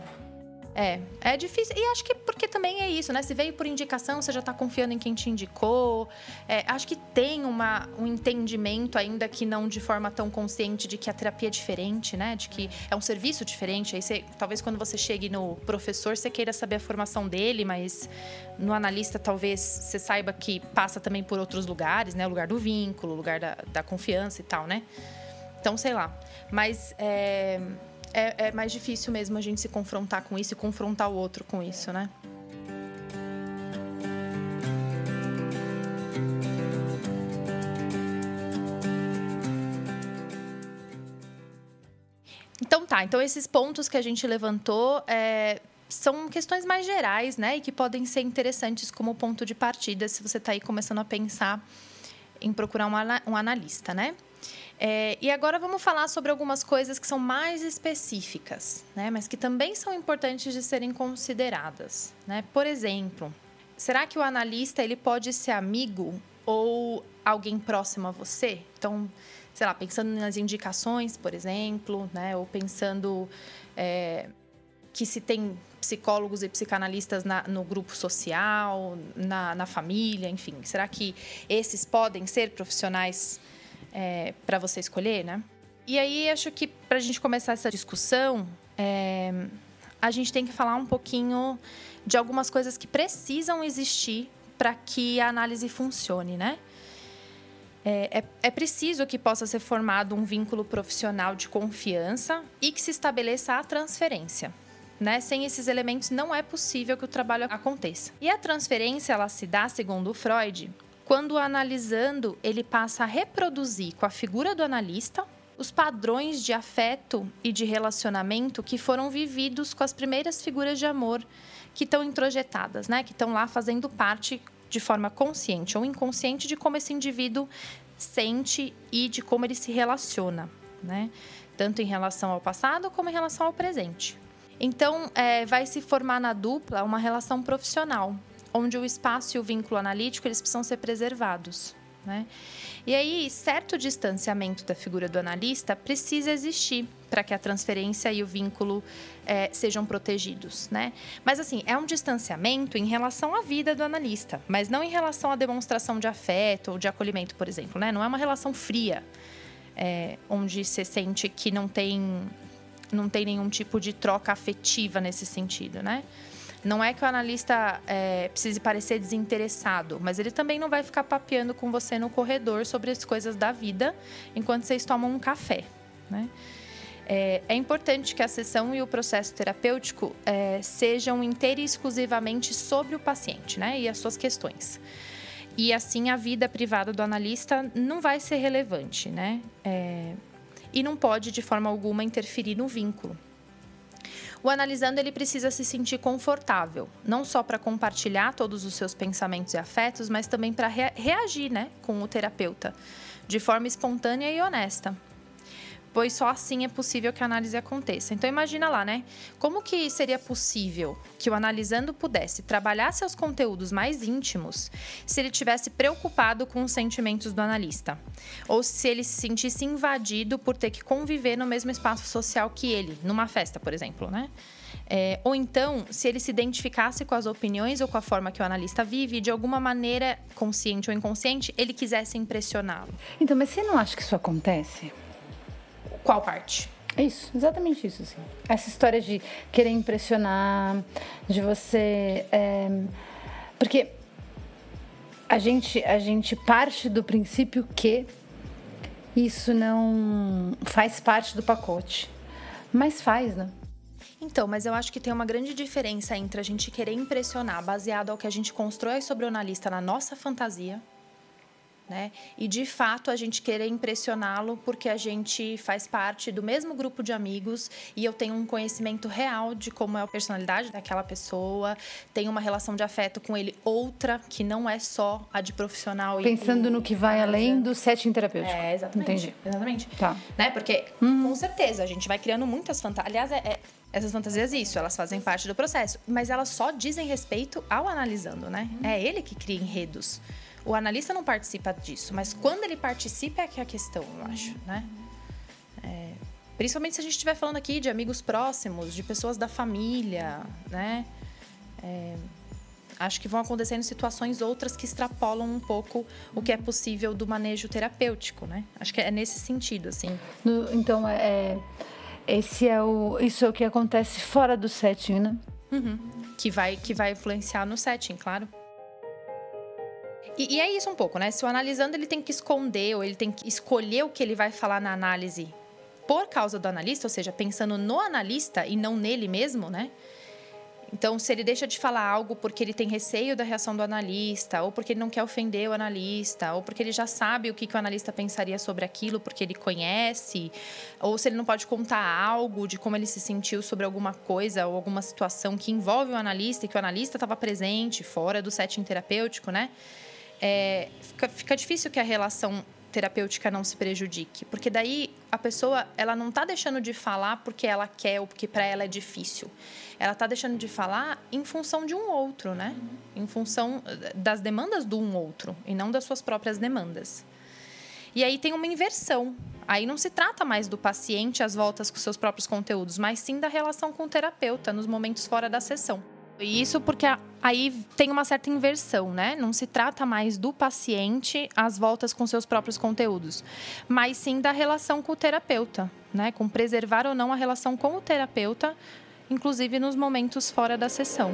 É, é difícil. E acho que porque também é isso, né? Se veio por indicação, você já está confiando em quem te indicou. É, acho que tem uma, um entendimento, ainda que não de forma tão consciente, de que a terapia é diferente, né? De que é um serviço diferente. Aí você, talvez quando você chegue no professor, você queira saber a formação dele, mas no analista talvez você saiba que passa também por outros lugares, né? O lugar do vínculo, o lugar da, da confiança e tal, né? Então, sei lá. Mas. É é, é mais difícil mesmo a gente se confrontar com isso e confrontar o outro com isso, né? Então tá, então esses pontos que a gente levantou é, são questões mais gerais, né? E que podem ser interessantes como ponto de partida se você está aí começando a pensar em procurar um, analista, né? É, e agora vamos falar sobre algumas coisas que são mais específicas, né? mas que também são importantes de serem consideradas. Né? Por exemplo, será que o analista ele pode ser amigo ou alguém próximo a você? Então, sei lá, pensando nas indicações, por exemplo, né? ou pensando é, que se tem psicólogos e psicanalistas na, no grupo social, na, na família, enfim. Será que esses podem ser profissionais é, para você escolher, né? E aí acho que para a gente começar essa discussão, é, a gente tem que falar um pouquinho de algumas coisas que precisam existir para que a análise funcione, né? É, é, é, preciso que possa ser formado um vínculo profissional de confiança e que se estabeleça a transferência. Né? Sem esses elementos, não é possível que o trabalho aconteça. E a transferência, ela se dá, segundo Freud, quando analisando, ele passa a reproduzir com a figura do analista os padrões de afeto e de relacionamento que foram vividos com as primeiras figuras de amor que estão introjetadas, né? Que estão lá fazendo parte de forma consciente ou inconsciente de como esse indivíduo sente e de como ele se relaciona, né? Tanto em relação ao passado como em relação ao presente. Então, é, vai se formar na dupla uma relação profissional, onde o espaço e o vínculo analítico eles precisam ser preservados. Né? E aí, certo distanciamento da figura do analista precisa existir para que a transferência e o vínculo é, sejam protegidos, né? Mas assim, é um distanciamento em relação à vida do analista, mas não em relação à demonstração de afeto ou de acolhimento, por exemplo, né? Não é uma relação fria, é, onde você sente que não tem, não tem nenhum tipo de troca afetiva nesse sentido, né? Não é que o analista é, precise parecer desinteressado, mas ele também não vai ficar papeando com você no corredor sobre as coisas da vida enquanto vocês tomam um café. Né? É, é, importante que a sessão e o processo terapêutico é, sejam inteira e exclusivamente sobre o paciente né? e as suas questões. E assim a vida privada do analista não vai ser relevante, né? E não pode de forma alguma interferir no vínculo. O analisando ele precisa se sentir confortável, não só para compartilhar todos os seus pensamentos e afetos, mas também para rea reagir, né, com o terapeuta, de forma espontânea e honesta pois só assim é possível que a análise aconteça. Então imagina lá, né? Como que seria possível que o analisando pudesse trabalhar seus conteúdos mais íntimos se ele tivesse preocupado com os sentimentos do analista? Ou se ele se sentisse invadido por ter que conviver no mesmo espaço social que ele, numa festa, por exemplo, né? É, ou então, se ele se identificasse com as opiniões ou com a forma que o analista vive, de alguma maneira, consciente ou inconsciente, ele quisesse impressioná-lo. Então, mas você não acha que isso acontece? Qual parte? É isso, exatamente isso. Assim. Essa história de querer impressionar, de você. É... Porque a gente, a gente parte do princípio que isso não faz parte do pacote. Mas faz, né? Então, mas eu acho que tem uma grande diferença entre a gente querer impressionar baseado ao que a gente constrói sobre o analista na nossa fantasia né? E de fato a gente querer impressioná-lo porque a gente faz parte do mesmo grupo de amigos e eu tenho um conhecimento real de como é a personalidade daquela pessoa, tenho uma relação de afeto com ele outra que não é só a de profissional pensando e, no que vai além do setting terapêutico. É, exatamente. Entendi. Exatamente. Tá. Né? Porque hum. com certeza a gente vai criando muitas fantasias. Aliás, é, é essas fantasias, isso, elas fazem parte do processo. Mas elas só dizem respeito ao analisando, né? Hum. É ele que cria enredos. O analista não participa disso, mas quando ele participa é que é a questão, eu acho, né? É, principalmente se a gente estiver falando aqui de amigos próximos, de pessoas da família, né? É, acho que vão acontecendo situações outras que extrapolam um pouco o que é possível do manejo terapêutico, né? Acho que é nesse sentido, assim. No, então, é, esse é o, isso é o que acontece fora do setting, né? Uhum. Que, vai, que vai influenciar no setting, claro. E, e, é isso um pouco, né? Se o analisando ele tem que esconder ou ele tem que escolher o que ele vai falar na análise por causa do analista, ou seja, pensando no analista e não nele mesmo, né? Então, se ele deixa de falar algo porque ele tem receio da reação do analista, ou porque ele não quer ofender o analista, ou porque ele já sabe o que, que o analista pensaria sobre aquilo porque ele conhece, ou se ele não pode contar algo de como ele se sentiu sobre alguma coisa ou alguma situação que envolve o analista e que o analista estava presente fora do setting terapêutico, né? É, fica, fica difícil que a relação terapêutica não se prejudique, porque daí a pessoa ela não está deixando de falar porque ela quer ou porque para ela é difícil. Ela está deixando de falar em função de um outro, né? Em função eh, das demandas do um outro e não das suas próprias demandas. E aí tem uma inversão. Aí não se trata mais do paciente às voltas com seus próprios conteúdos, mas sim da relação com o terapeuta nos momentos fora da sessão. Isso porque aí tem uma certa inversão, né? Não se trata mais do paciente às voltas com seus próprios conteúdos, mas sim da relação com o terapeuta, né? Com preservar ou não a relação com o terapeuta, inclusive nos momentos fora da sessão.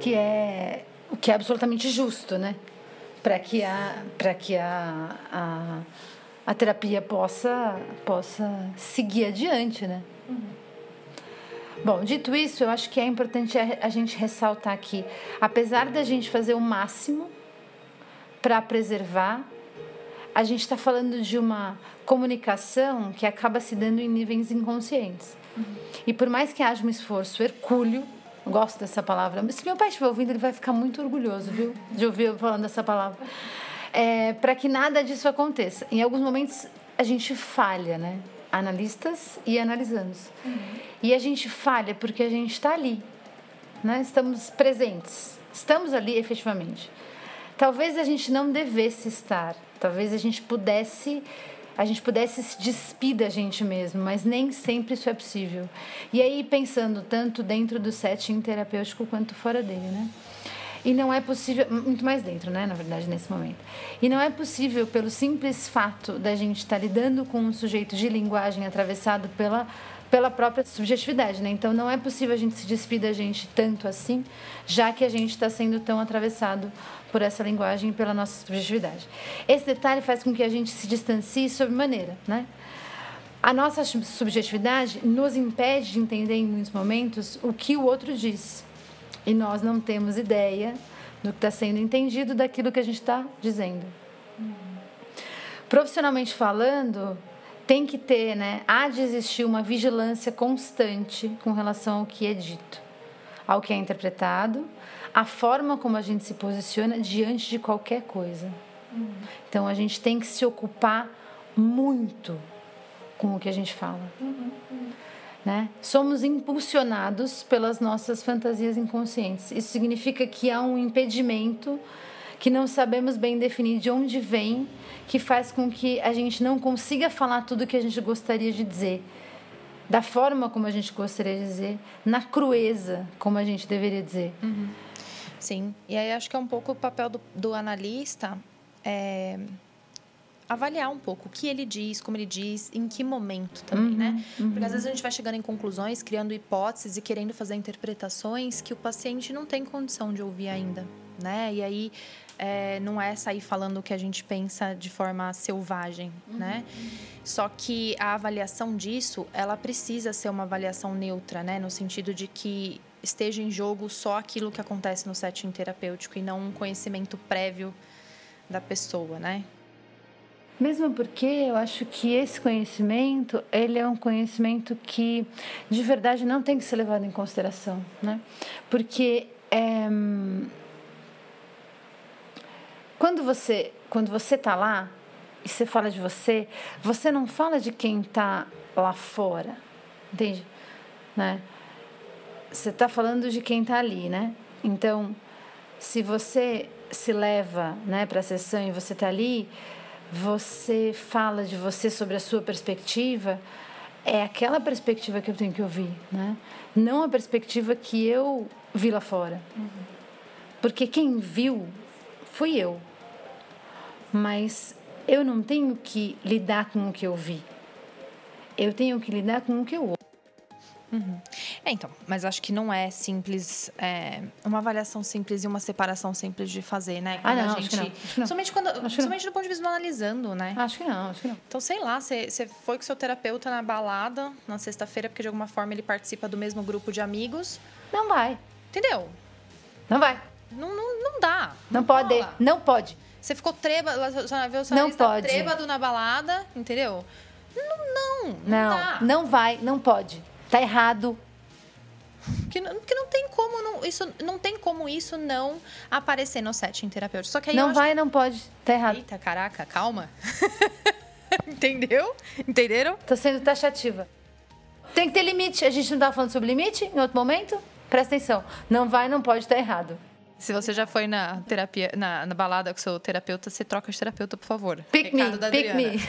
Que é o que é absolutamente justo, né? Para que a para que a, a, a terapia possa possa seguir adiante, né? Bom, dito isso, eu acho que é importante a gente ressaltar aqui, apesar da gente fazer o máximo para preservar, a gente está falando de uma comunicação que acaba se dando em níveis inconscientes. Uhum. E por mais que haja um esforço hercúleo, gosto dessa palavra, se meu pai estiver ouvindo, ele vai ficar muito orgulhoso, viu, de ouvir eu falando essa palavra. É, para que nada disso aconteça. Em alguns momentos a gente falha, né? Analistas e analisandos. Uhum. E a gente falha porque a gente está ali, né? estamos presentes, estamos ali efetivamente. Talvez a gente não devesse estar, talvez a gente pudesse a gente pudesse se despir da gente mesmo, mas nem sempre isso é possível. E aí pensando tanto dentro do setting terapêutico quanto fora dele, né? E não é possível, muito mais dentro, né, na verdade, nesse momento. E não é possível, pelo simples fato da gente estar lidando com um sujeito de linguagem atravessado pela, pela própria subjetividade, né? Então não é possível a gente se despedir da gente tanto assim, já que a gente está sendo tão atravessado por essa linguagem e pela nossa subjetividade. Esse detalhe faz com que a gente se distancie sob maneira, né? A nossa subjetividade nos impede de entender em muitos momentos o que o outro diz e nós não temos ideia do que está sendo entendido daquilo que a gente está dizendo. Profissionalmente falando, tem que ter, né? Há de existir uma vigilância constante com relação ao que é dito, ao que é interpretado, a forma como a gente se posiciona diante de qualquer coisa. Então a gente tem que se ocupar muito com o que a gente fala. Uhum. Né? Somos impulsionados pelas nossas fantasias inconscientes. Isso significa que há um impedimento que não sabemos bem definir de onde vem, que faz com que a gente não consiga falar tudo o que a gente gostaria de dizer, da forma como a gente gostaria de dizer, na crueza como a gente deveria dizer. Uhum. Sim, e aí acho que é um pouco o papel do, do analista. É avaliar um pouco o que ele diz, como ele diz, em que momento também, uhum, né? Uhum. Porque às vezes a gente vai chegando em conclusões, criando hipóteses e querendo fazer interpretações que o paciente não tem condição de ouvir ainda, né? E aí é, não é sair falando o que a gente pensa de forma selvagem, uhum. né? Só que a avaliação disso, ela precisa ser uma avaliação neutra, né? No sentido de que esteja em jogo só aquilo que acontece no setting terapêutico e não um conhecimento prévio da pessoa, né? Mesmo porque eu acho que esse conhecimento, ele é um conhecimento que de verdade não tem que ser levado em consideração, né? Porque é, quando você quando você está lá e você fala de você, você não fala de quem está lá fora, entende? Né? Você está falando de quem está ali, né? Então, se você se leva, né, para a sessão e você está ali você fala de você sobre a sua perspectiva, é aquela perspectiva que eu tenho que ouvir, né? Não a perspectiva que eu vi lá fora. Porque quem viu fui eu. Mas eu não tenho que lidar com o que eu vi. Eu tenho que lidar com o que eu ouço. Uhum. É, então, mas acho que não é simples, é, uma avaliação simples e uma separação simples de fazer, né? Quando ah, não, a gente, acho que não. Somente, quando, somente do ponto de vista do analisando, né? Acho que não, acho que não. Então, sei lá, você, você foi com seu terapeuta na balada na sexta-feira, porque de alguma forma ele participa do mesmo grupo de amigos. Não vai. Entendeu? Não vai. Não, não, não dá. Não, não pode. Rola. Não pode. Você ficou trêbado, viu o não pode. trêbado na balada, entendeu? Não, não. Não, não, não vai, não pode. Tá errado. Que não, que não tem como não, isso não tem como isso não aparecer no setting terapêutico. Só que aí não vai, acho... não pode. Tá errado. Eita, caraca, calma. Entendeu? Entenderam? Tô sendo taxativa. Tem que ter limite. A gente não tava falando sobre limite em outro momento? Presta atenção. Não vai, não pode estar tá errado. Se você já foi na terapia, na, na, balada com seu terapeuta, você troca de terapeuta, por favor. Pick Recado me, pick me.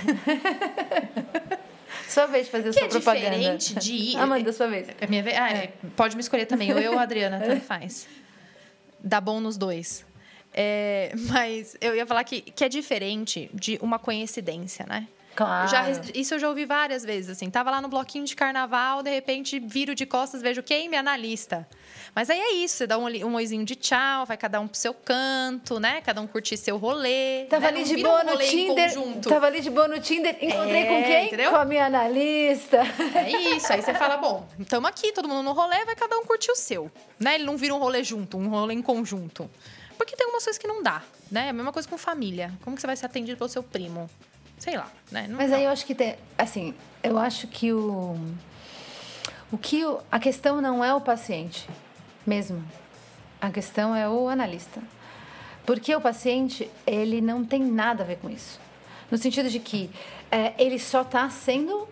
sua vez de fazer que sua é propaganda. diferente de ir... Amanda, sua vez. É minha vez? Ah, é. pode me escolher também. Ou eu ou a Adriana, tanto faz. Dá bom nos dois. É, mas eu ia falar que, que é diferente de uma coincidência, né? Claro. Já, isso eu já ouvi várias vezes, assim. Tava lá no bloquinho de carnaval, de repente viro de costas, vejo quem? Minha analista. Mas aí é isso, você dá um, um oizinho de tchau, vai cada um pro seu canto, né? Cada um curtir seu rolê. Tava né? ali de boa um no Tinder. Tava ali de boa no Tinder, encontrei é, com quem? Entendeu? Com a minha analista. É isso, aí você fala, bom, estamos aqui, todo mundo no rolê, vai cada um curtir o seu. Né? Ele não vira um rolê junto, um rolê em conjunto. Porque tem algumas coisas que não dá, né? É a mesma coisa com família. Como que você vai ser atendido pelo seu primo? Sei lá, né? Não Mas aí eu acho que tem, assim, eu acho que o o que o, a questão não é o paciente mesmo. A questão é o analista. Porque o paciente, ele não tem nada a ver com isso. No sentido de que é, ele só está sendo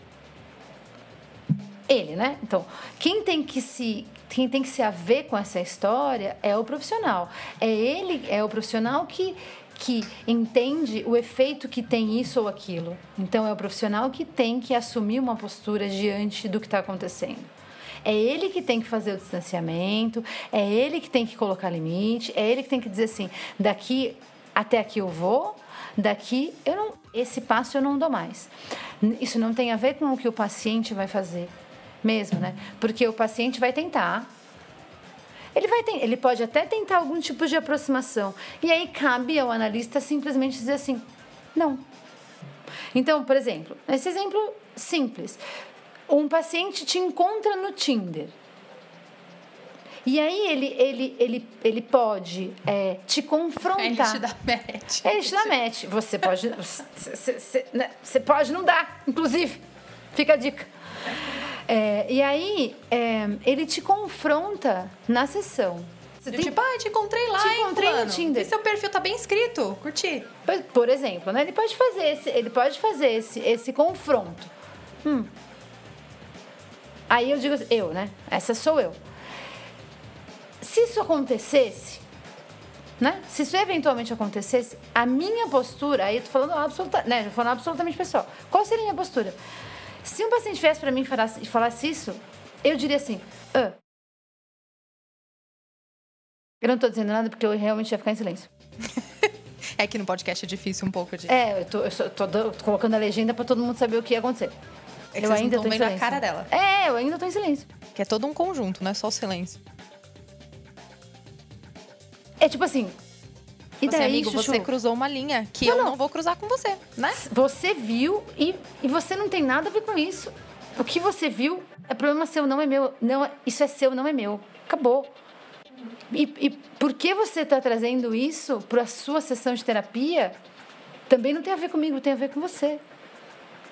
ele, né? Então, quem tem que se quem tem que se haver com essa história é o profissional. É ele, é o profissional que que entende o efeito que tem isso ou aquilo. Então, é o profissional que tem que assumir uma postura diante do que está acontecendo. É ele que tem que fazer o distanciamento, é ele que tem que colocar limite, é ele que tem que dizer assim: daqui até aqui eu vou, daqui eu não, esse passo eu não dou mais. Isso não tem a ver com o que o paciente vai fazer, mesmo, né? Porque o paciente vai tentar, ele, vai ele pode até tentar algum tipo de aproximação. E aí cabe ao analista simplesmente dizer assim: não. Então, por exemplo, esse exemplo simples. Um paciente te encontra no Tinder. E aí ele, ele, ele, ele pode é, te confrontar. Ele te dá match. Ele te dá match. Você pode. Você, você, né, você pode não dar, inclusive. Fica a dica. É, e aí, é, ele te confronta na sessão. Você tem... Tipo, ah, te encontrei lá, te encontrei no Tinder. E seu perfil tá bem escrito, curti. Por, por, exemplo, né? Ele pode fazer esse, ele pode fazer esse, esse confronto. Hum. Aí eu digo, eu, né? Essa sou eu. Se isso acontecesse, né? Se isso eventualmente acontecesse, a minha postura, aí eu tô falando absoluta, né? tô falando absolutamente pessoal. Qual seria a minha postura? Se um paciente viesse para mim e falasse, falasse, isso, eu diria assim: ah. Eu não tô dizendo nada porque eu realmente ia ficar em silêncio. é que no podcast é difícil um pouco de. É, eu tô, eu tô, tô colocando a legenda para todo mundo saber o que ia acontecer. É eu ainda tô vendo a cara dela. É, eu ainda tô em silêncio. Que é todo um conjunto, não é só o silêncio. É tipo assim, e você, daí, amigo, Chuchu? você cruzou uma linha que não, eu não. não vou cruzar com você, né? Você viu e, e você não tem nada a ver com isso. O que você viu é problema seu, não é meu. Não, isso é seu, não é meu. Acabou. E, e por que você está trazendo isso para a sua sessão de terapia? Também não tem a ver comigo, tem a ver com você.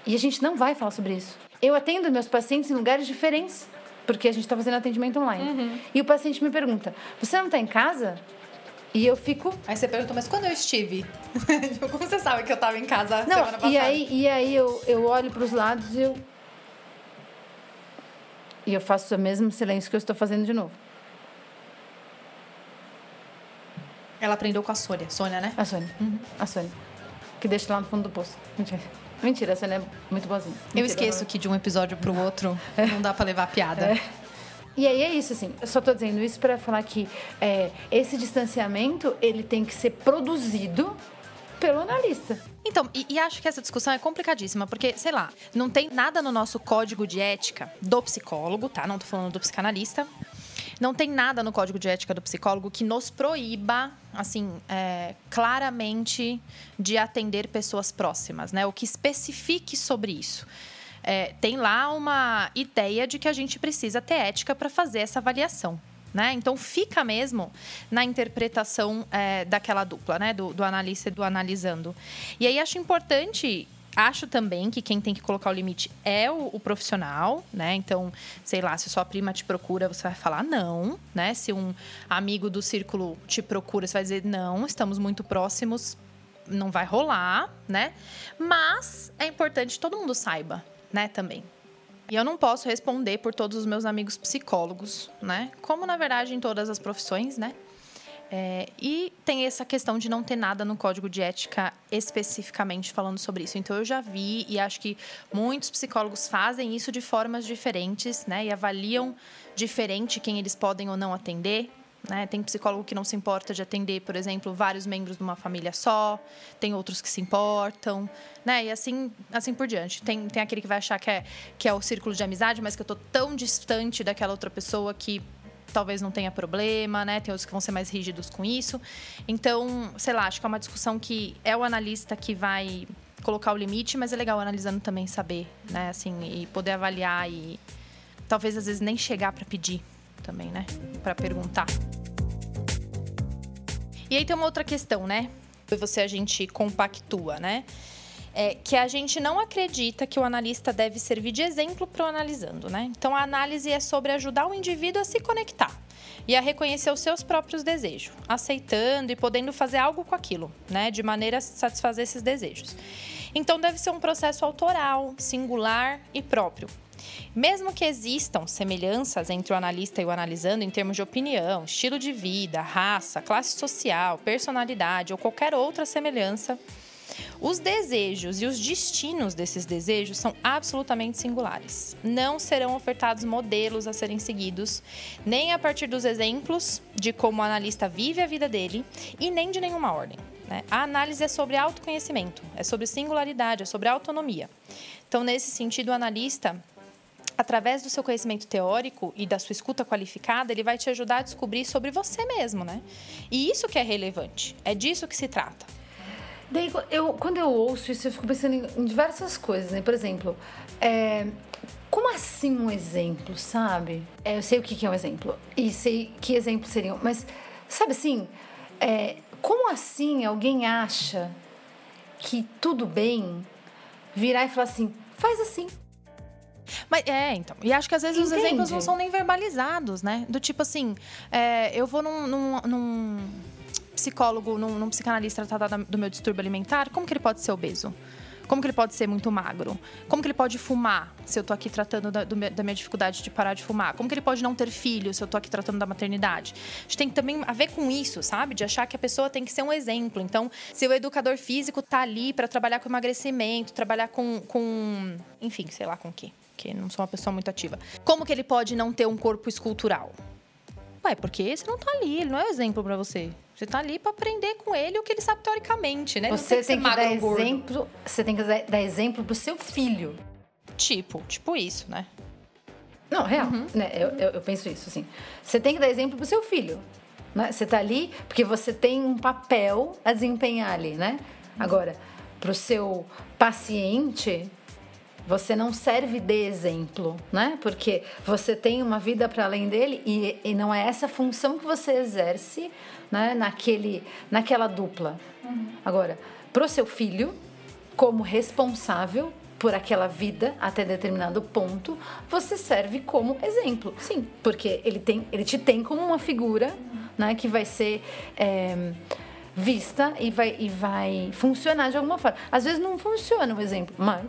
E a gente não vai falar sobre isso. Eu atendo meus pacientes em lugares diferentes, porque a gente está fazendo atendimento online. Uhum. E o paciente me pergunta: Você não está em casa? E eu fico. Aí você perguntou, mas quando eu estive? Como você sabe que eu estava em casa Não, semana passada? E aí, e aí eu, eu olho para os lados e eu. E eu faço o mesmo silêncio que eu estou fazendo de novo. Ela aprendeu com a Sônia. Sônia, né? A Sônia. Uhum. A Sônia. Que deixa lá no fundo do poço. Mentira. Mentira, a Sônia é muito boazinha. Mentira, eu esqueço que de um episódio para o outro é. não dá para levar piada. É. E aí é isso, assim. Eu só estou dizendo isso para falar que é, esse distanciamento ele tem que ser produzido pelo analista. Então, e, e, acho que essa discussão é complicadíssima, porque, sei lá, não tem nada no nosso código de ética do psicólogo, tá? Não tô falando do psicanalista. Não tem nada no código de ética do psicólogo que nos proíba, assim, é, claramente de atender pessoas próximas, né? O que especifique sobre isso é, tem lá uma ideia de que a gente precisa ter ética para fazer essa avaliação. Né? Então fica mesmo na interpretação é, daquela dupla, né? Do, do analista e do analisando. E aí acho importante Acho também que quem tem que colocar o limite é o, o, profissional, né? Então, sei lá, se sua prima te procura, você vai falar não, né? Se um amigo do círculo te procura, você vai dizer não, estamos muito próximos, não vai rolar, né? Mas é importante que todo mundo saiba, né, também. E eu não posso responder por todos os meus amigos psicólogos, né? Como na verdade em todas as profissões, né? É, e tem essa questão de não ter nada no código de ética especificamente falando sobre isso. Então eu já vi e acho que muitos psicólogos fazem isso de formas diferentes, né? E avaliam diferente quem eles podem ou não atender. Né? Tem psicólogo que não se importa de atender, por exemplo, vários membros de uma família só. Tem outros que se importam, né? E assim, assim por diante. Tem, tem aquele que vai achar que é, que é o círculo de amizade, mas que eu tô tão distante daquela outra pessoa que talvez não tenha problema, né? Tem outros que vão ser mais rígidos com isso. Então, sei lá, acho que é uma discussão que é o analista que vai colocar o limite, mas é legal analisando também saber, né? Assim, e poder avaliar e talvez às vezes nem chegar para pedir também, né? Para perguntar. E aí tem uma outra questão, né? Você a gente compactua, né? é, que a gente não acredita que o analista deve servir de exemplo para o analisando, né? Então a análise é sobre ajudar o indivíduo a se conectar e a reconhecer os seus próprios desejos, aceitando e podendo fazer algo com aquilo, né? De maneira a satisfazer esses desejos. Então deve ser um processo autoral, singular e próprio. Mesmo que existam semelhanças entre o analista e o analisando em termos de opinião, estilo de vida, raça, classe social, personalidade ou qualquer outra semelhança, os desejos e os destinos desses desejos são absolutamente singulares. Não serão ofertados modelos a serem seguidos, nem a partir dos exemplos de como o analista vive a vida dele e nem de nenhuma ordem. Né? A análise é sobre autoconhecimento, é sobre singularidade, é sobre autonomia. Então, nesse sentido, o analista através do seu conhecimento teórico e da sua escuta qualificada, ele vai te ajudar a descobrir sobre você mesmo, né? E isso que é relevante, é disso que se trata. Daí, eu, quando eu ouço isso, eu fico pensando em, em diversas coisas, né? Por exemplo, é, como assim um exemplo, sabe? É, eu sei o que, é um exemplo e sei que exemplos seriam, mas sabe assim, é, como assim alguém acha que tudo bem virar e falar assim, faz assim? Mas, é, então. E acho que às vezes Entende? os exemplos não são nem verbalizados, né? Do tipo assim, é, eu vou num, num, num psicólogo, num, num psicanalista tratar do meu distúrbio alimentar, como que ele pode ser obeso? Como que ele pode ser muito magro? Como que ele pode fumar, se eu tô aqui tratando da, do, da, minha dificuldade de parar de fumar? Como que ele pode não ter filho, se eu tô aqui tratando da maternidade? A gente tem também a ver com isso, sabe? De achar que a pessoa tem que ser um exemplo. Então, se o educador físico tá ali para trabalhar com emagrecimento, trabalhar com, com... Enfim, sei lá com o quê. Porque não sou uma pessoa muito ativa. Como que ele pode não ter um corpo escultural? Ué, porque você não tá ali, ele não é exemplo para você. Você tá ali para aprender com ele o que ele sabe teoricamente, né? Você tem, tem que, dar exemplo, você tem que dar exemplo pro seu filho. Tipo, tipo isso, né? Não, real. Uhum. Né? Eu, eu, eu, penso isso, assim. Você tem que dar exemplo pro seu filho. Né? Você tá ali porque você tem um papel a desempenhar ali, né? Agora, pro seu paciente, você não serve de exemplo, né? Porque você tem uma vida para além dele e, e, não é essa função que você exerce, né? Naquele, naquela dupla. Uhum. Agora, pro seu filho, como responsável por aquela vida até determinado ponto, você serve como exemplo. Sim, porque ele tem, ele te tem como uma figura, uhum. né? Que vai ser é, vista e vai, e vai funcionar de alguma forma. Às vezes não funciona o exemplo, mas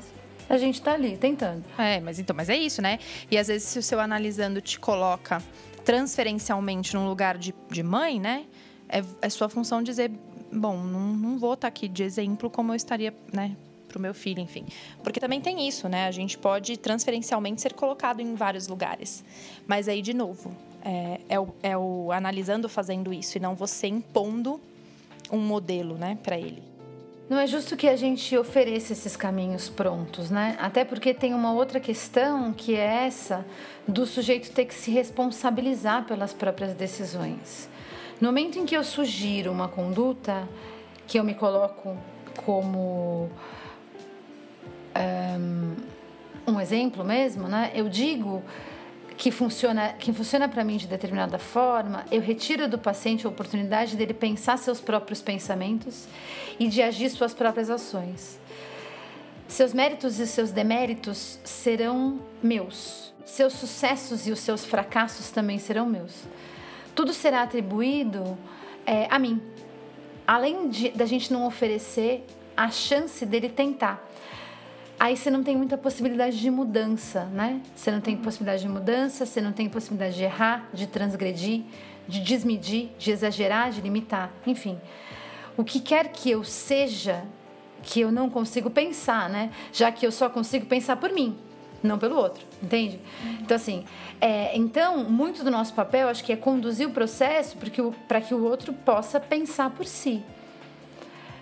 a gente está ali tentando. É, mas então, mas é isso, né? E às vezes se o seu analisando te coloca transferencialmente num lugar de, de mãe, né? É, é sua função dizer, bom, não, não vou estar tá aqui de exemplo como eu estaria, né? Para o meu filho, enfim. Porque também tem isso, né? A gente pode transferencialmente ser colocado em vários lugares. Mas aí, de novo, é, é, o, é o analisando fazendo isso e não você impondo um modelo, né, para ele. Não é justo que a gente ofereça esses caminhos prontos, né? Até porque tem uma outra questão que é essa do sujeito ter que se responsabilizar pelas próprias decisões. No momento em que eu sugiro uma conduta, que eu me coloco como um, um exemplo mesmo, né? Eu digo que funciona, que funciona para mim de determinada forma, eu retiro do paciente a oportunidade dele pensar seus próprios pensamentos e de agir suas próprias ações. Seus méritos e seus deméritos serão meus. Seus sucessos e os seus fracassos também serão meus. Tudo será atribuído é, a mim. Além de, da gente não oferecer a chance dele tentar. Aí você não tem muita possibilidade de mudança, né? Você não tem possibilidade de mudança, você não tem possibilidade de errar, de transgredir, de desmedir, de exagerar, de limitar, enfim. O que quer que eu seja, que eu não consigo pensar, né? Já que eu só consigo pensar por mim, não pelo outro, entende? Então, assim, é, então, muito do nosso papel, acho que é conduzir o processo para que o outro possa pensar por si.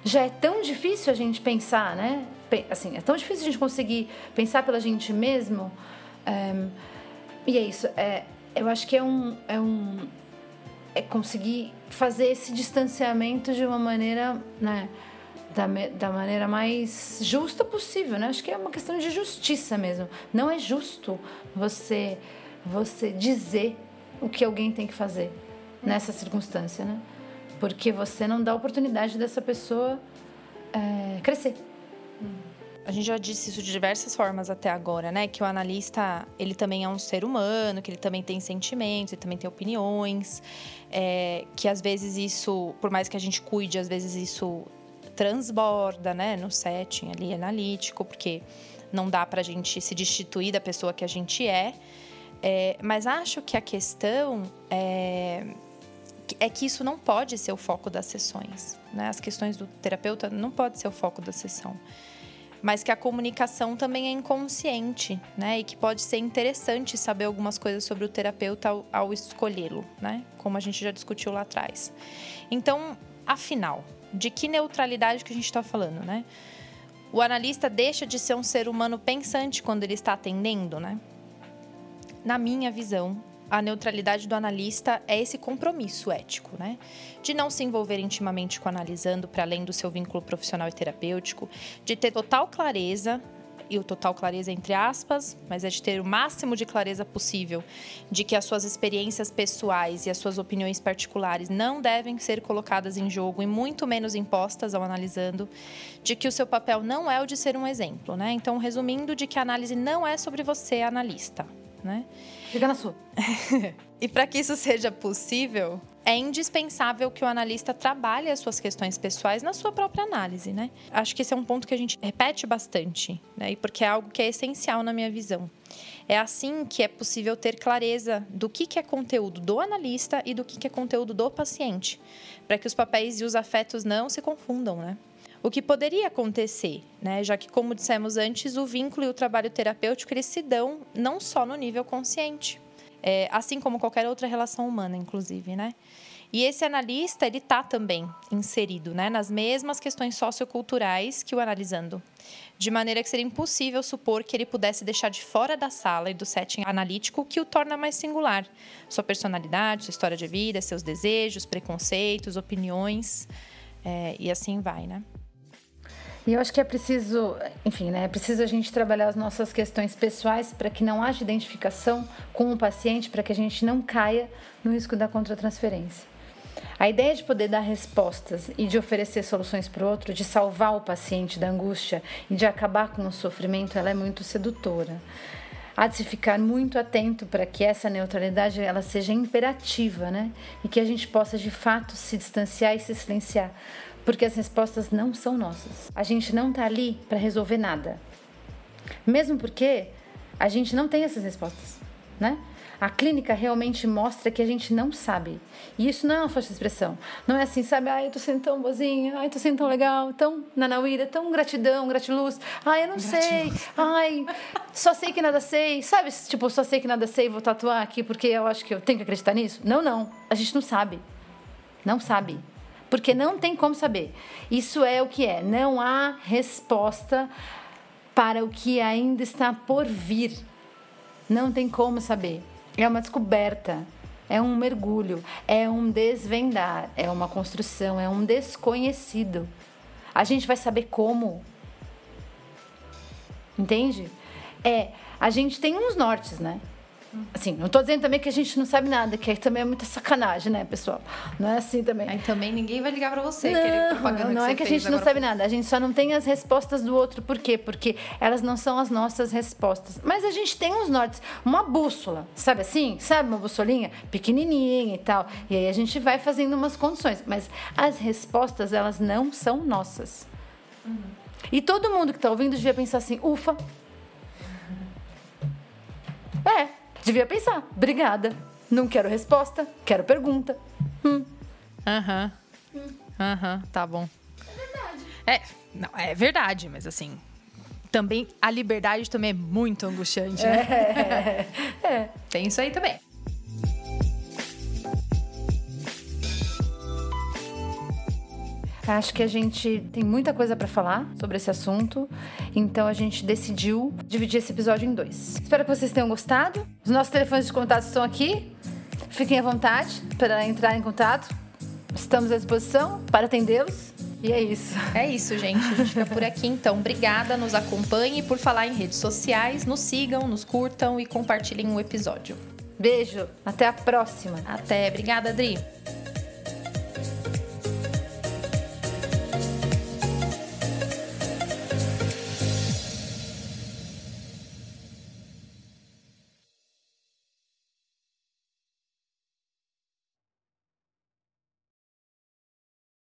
Já é tão difícil a gente pensar, né? Assim, é tão difícil a gente conseguir pensar pela gente mesmo. É, e é isso. É, eu acho que é um, é um, é conseguir fazer esse distanciamento de uma maneira, né, da, da maneira mais justa possível, né? Acho que é uma questão de justiça mesmo. Não é justo você você dizer o que alguém tem que fazer nessa circunstância, né? Porque você não dá oportunidade dessa pessoa é, crescer. A gente já disse isso de diversas formas até agora, né? Que o analista, ele também é um ser humano, que ele também tem sentimentos, ele também tem opiniões, é, que às vezes isso, por mais que a gente cuide, às vezes isso transborda, né? No setting ali analítico, porque não dá pra gente se destituir da pessoa que a gente é. é mas acho que a questão é, é que isso não pode ser o foco das sessões, né? As questões do terapeuta não pode ser o foco da sessão mas que a comunicação também é inconsciente, né? E que pode ser interessante saber algumas coisas sobre o terapeuta ao, ao escolhê-lo, né? Como a gente já discutiu lá atrás. Então, afinal, de que neutralidade que a gente está falando, né? O analista deixa de ser um ser humano pensante quando ele está atendendo, né? Na minha visão, a neutralidade do analista é esse compromisso ético, né? De não se envolver intimamente com o analisando para além do seu vínculo profissional e terapêutico, de ter total clareza e o total clareza entre aspas, mas é de ter o máximo de clareza possível de que as suas experiências pessoais e as suas opiniões particulares não devem ser colocadas em jogo e muito menos impostas ao analisando, de que o seu papel não é o de ser um exemplo, né? Então, resumindo, de que a análise não é sobre você, analista, né? Fica na sua. e para que isso seja possível, é indispensável que o analista trabalhe as suas questões pessoais na sua própria análise, né? Acho que esse é um ponto que a gente repete bastante, né? Porque é algo que é essencial na minha visão. É assim que é possível ter clareza do que, que é conteúdo do analista e do que, que é conteúdo do paciente, para que os papéis e os afetos não se confundam, né? O que poderia acontecer, né? Já que, como dissemos antes, o vínculo e o trabalho terapêutico eles se dão não só no nível consciente, é, assim como qualquer outra relação humana, inclusive, né? E esse analista, ele está também inserido né, nas mesmas questões socioculturais que o analisando, de maneira que seria impossível supor que ele pudesse deixar de fora da sala e do setting analítico que o torna mais singular. Sua personalidade, sua história de vida, seus desejos, preconceitos, opiniões, é, e assim vai, né? E eu acho que é preciso, enfim, né? É preciso a gente trabalhar as nossas questões pessoais para que não haja identificação com o paciente, para que a gente não caia no risco da contratransferência. A ideia de poder dar respostas e de oferecer soluções para o outro, de salvar o paciente da angústia e de acabar com o sofrimento, ela é muito sedutora. Há de se ficar muito atento para que essa neutralidade ela seja imperativa, né? E que a gente possa de fato se distanciar e se silenciar porque as respostas não são nossas. A gente não está ali para resolver nada. Mesmo porque a gente não tem essas respostas, né? A clínica realmente mostra que a gente não sabe. E isso não é uma força de expressão. Não é assim, sabe? Ai, eu tô sendo tão boazinha. Ai, tô sendo tão legal. Tão nanauíra. Tão gratidão, gratiluz. Ai, eu não gratiluz. sei. Ai, só sei que nada sei. Sabe? Tipo, só sei que nada sei. Vou tatuar aqui porque eu acho que eu tenho que acreditar nisso. Não, não. A gente não sabe. Não sabe porque não tem como saber. Isso é o que é, não há resposta para o que ainda está por vir. Não tem como saber. É uma descoberta, é um mergulho, é um desvendar, é uma construção, é um desconhecido. A gente vai saber como. Entende? É, a gente tem uns nortes, né? Assim, não tô dizendo também que a gente não sabe nada, que aí também é muita sacanagem, né, pessoal? Não é assim também. Aí também ninguém vai ligar pra você. Não, não, não é que a gente não sabe nada. A gente só não tem as respostas do outro. Por quê? Porque elas não são as nossas respostas. Mas a gente tem uns nortes, uma bússola, sabe assim? Sabe uma bussolinha? Pequenininha e tal. E aí a gente vai fazendo umas condições. Mas as respostas, elas não são nossas. Uhum. E todo mundo que tá ouvindo devia pensar assim, ufa. É, Devia pensar. Obrigada. Não quero resposta, quero pergunta. Hum. Aham. Uhum. Aham, uhum, tá bom. É verdade. É, não, é verdade, mas assim, também a liberdade também é muito angustiante, né? É, é. Tem isso aí também. Acho que a gente tem muita coisa para falar sobre esse assunto, então a gente decidiu dividir esse episódio em dois. Espero que vocês tenham gostado. Os nossos telefones de contato estão aqui. Fiquem à vontade para entrar em contato. Estamos à disposição para atendê-los. E é isso. É isso, gente. A gente fica por aqui então. Obrigada, nos acompanhe. Por falar em redes sociais, nos sigam, nos curtam e compartilhem o episódio. Beijo, até a próxima. Até. Obrigada, Adri.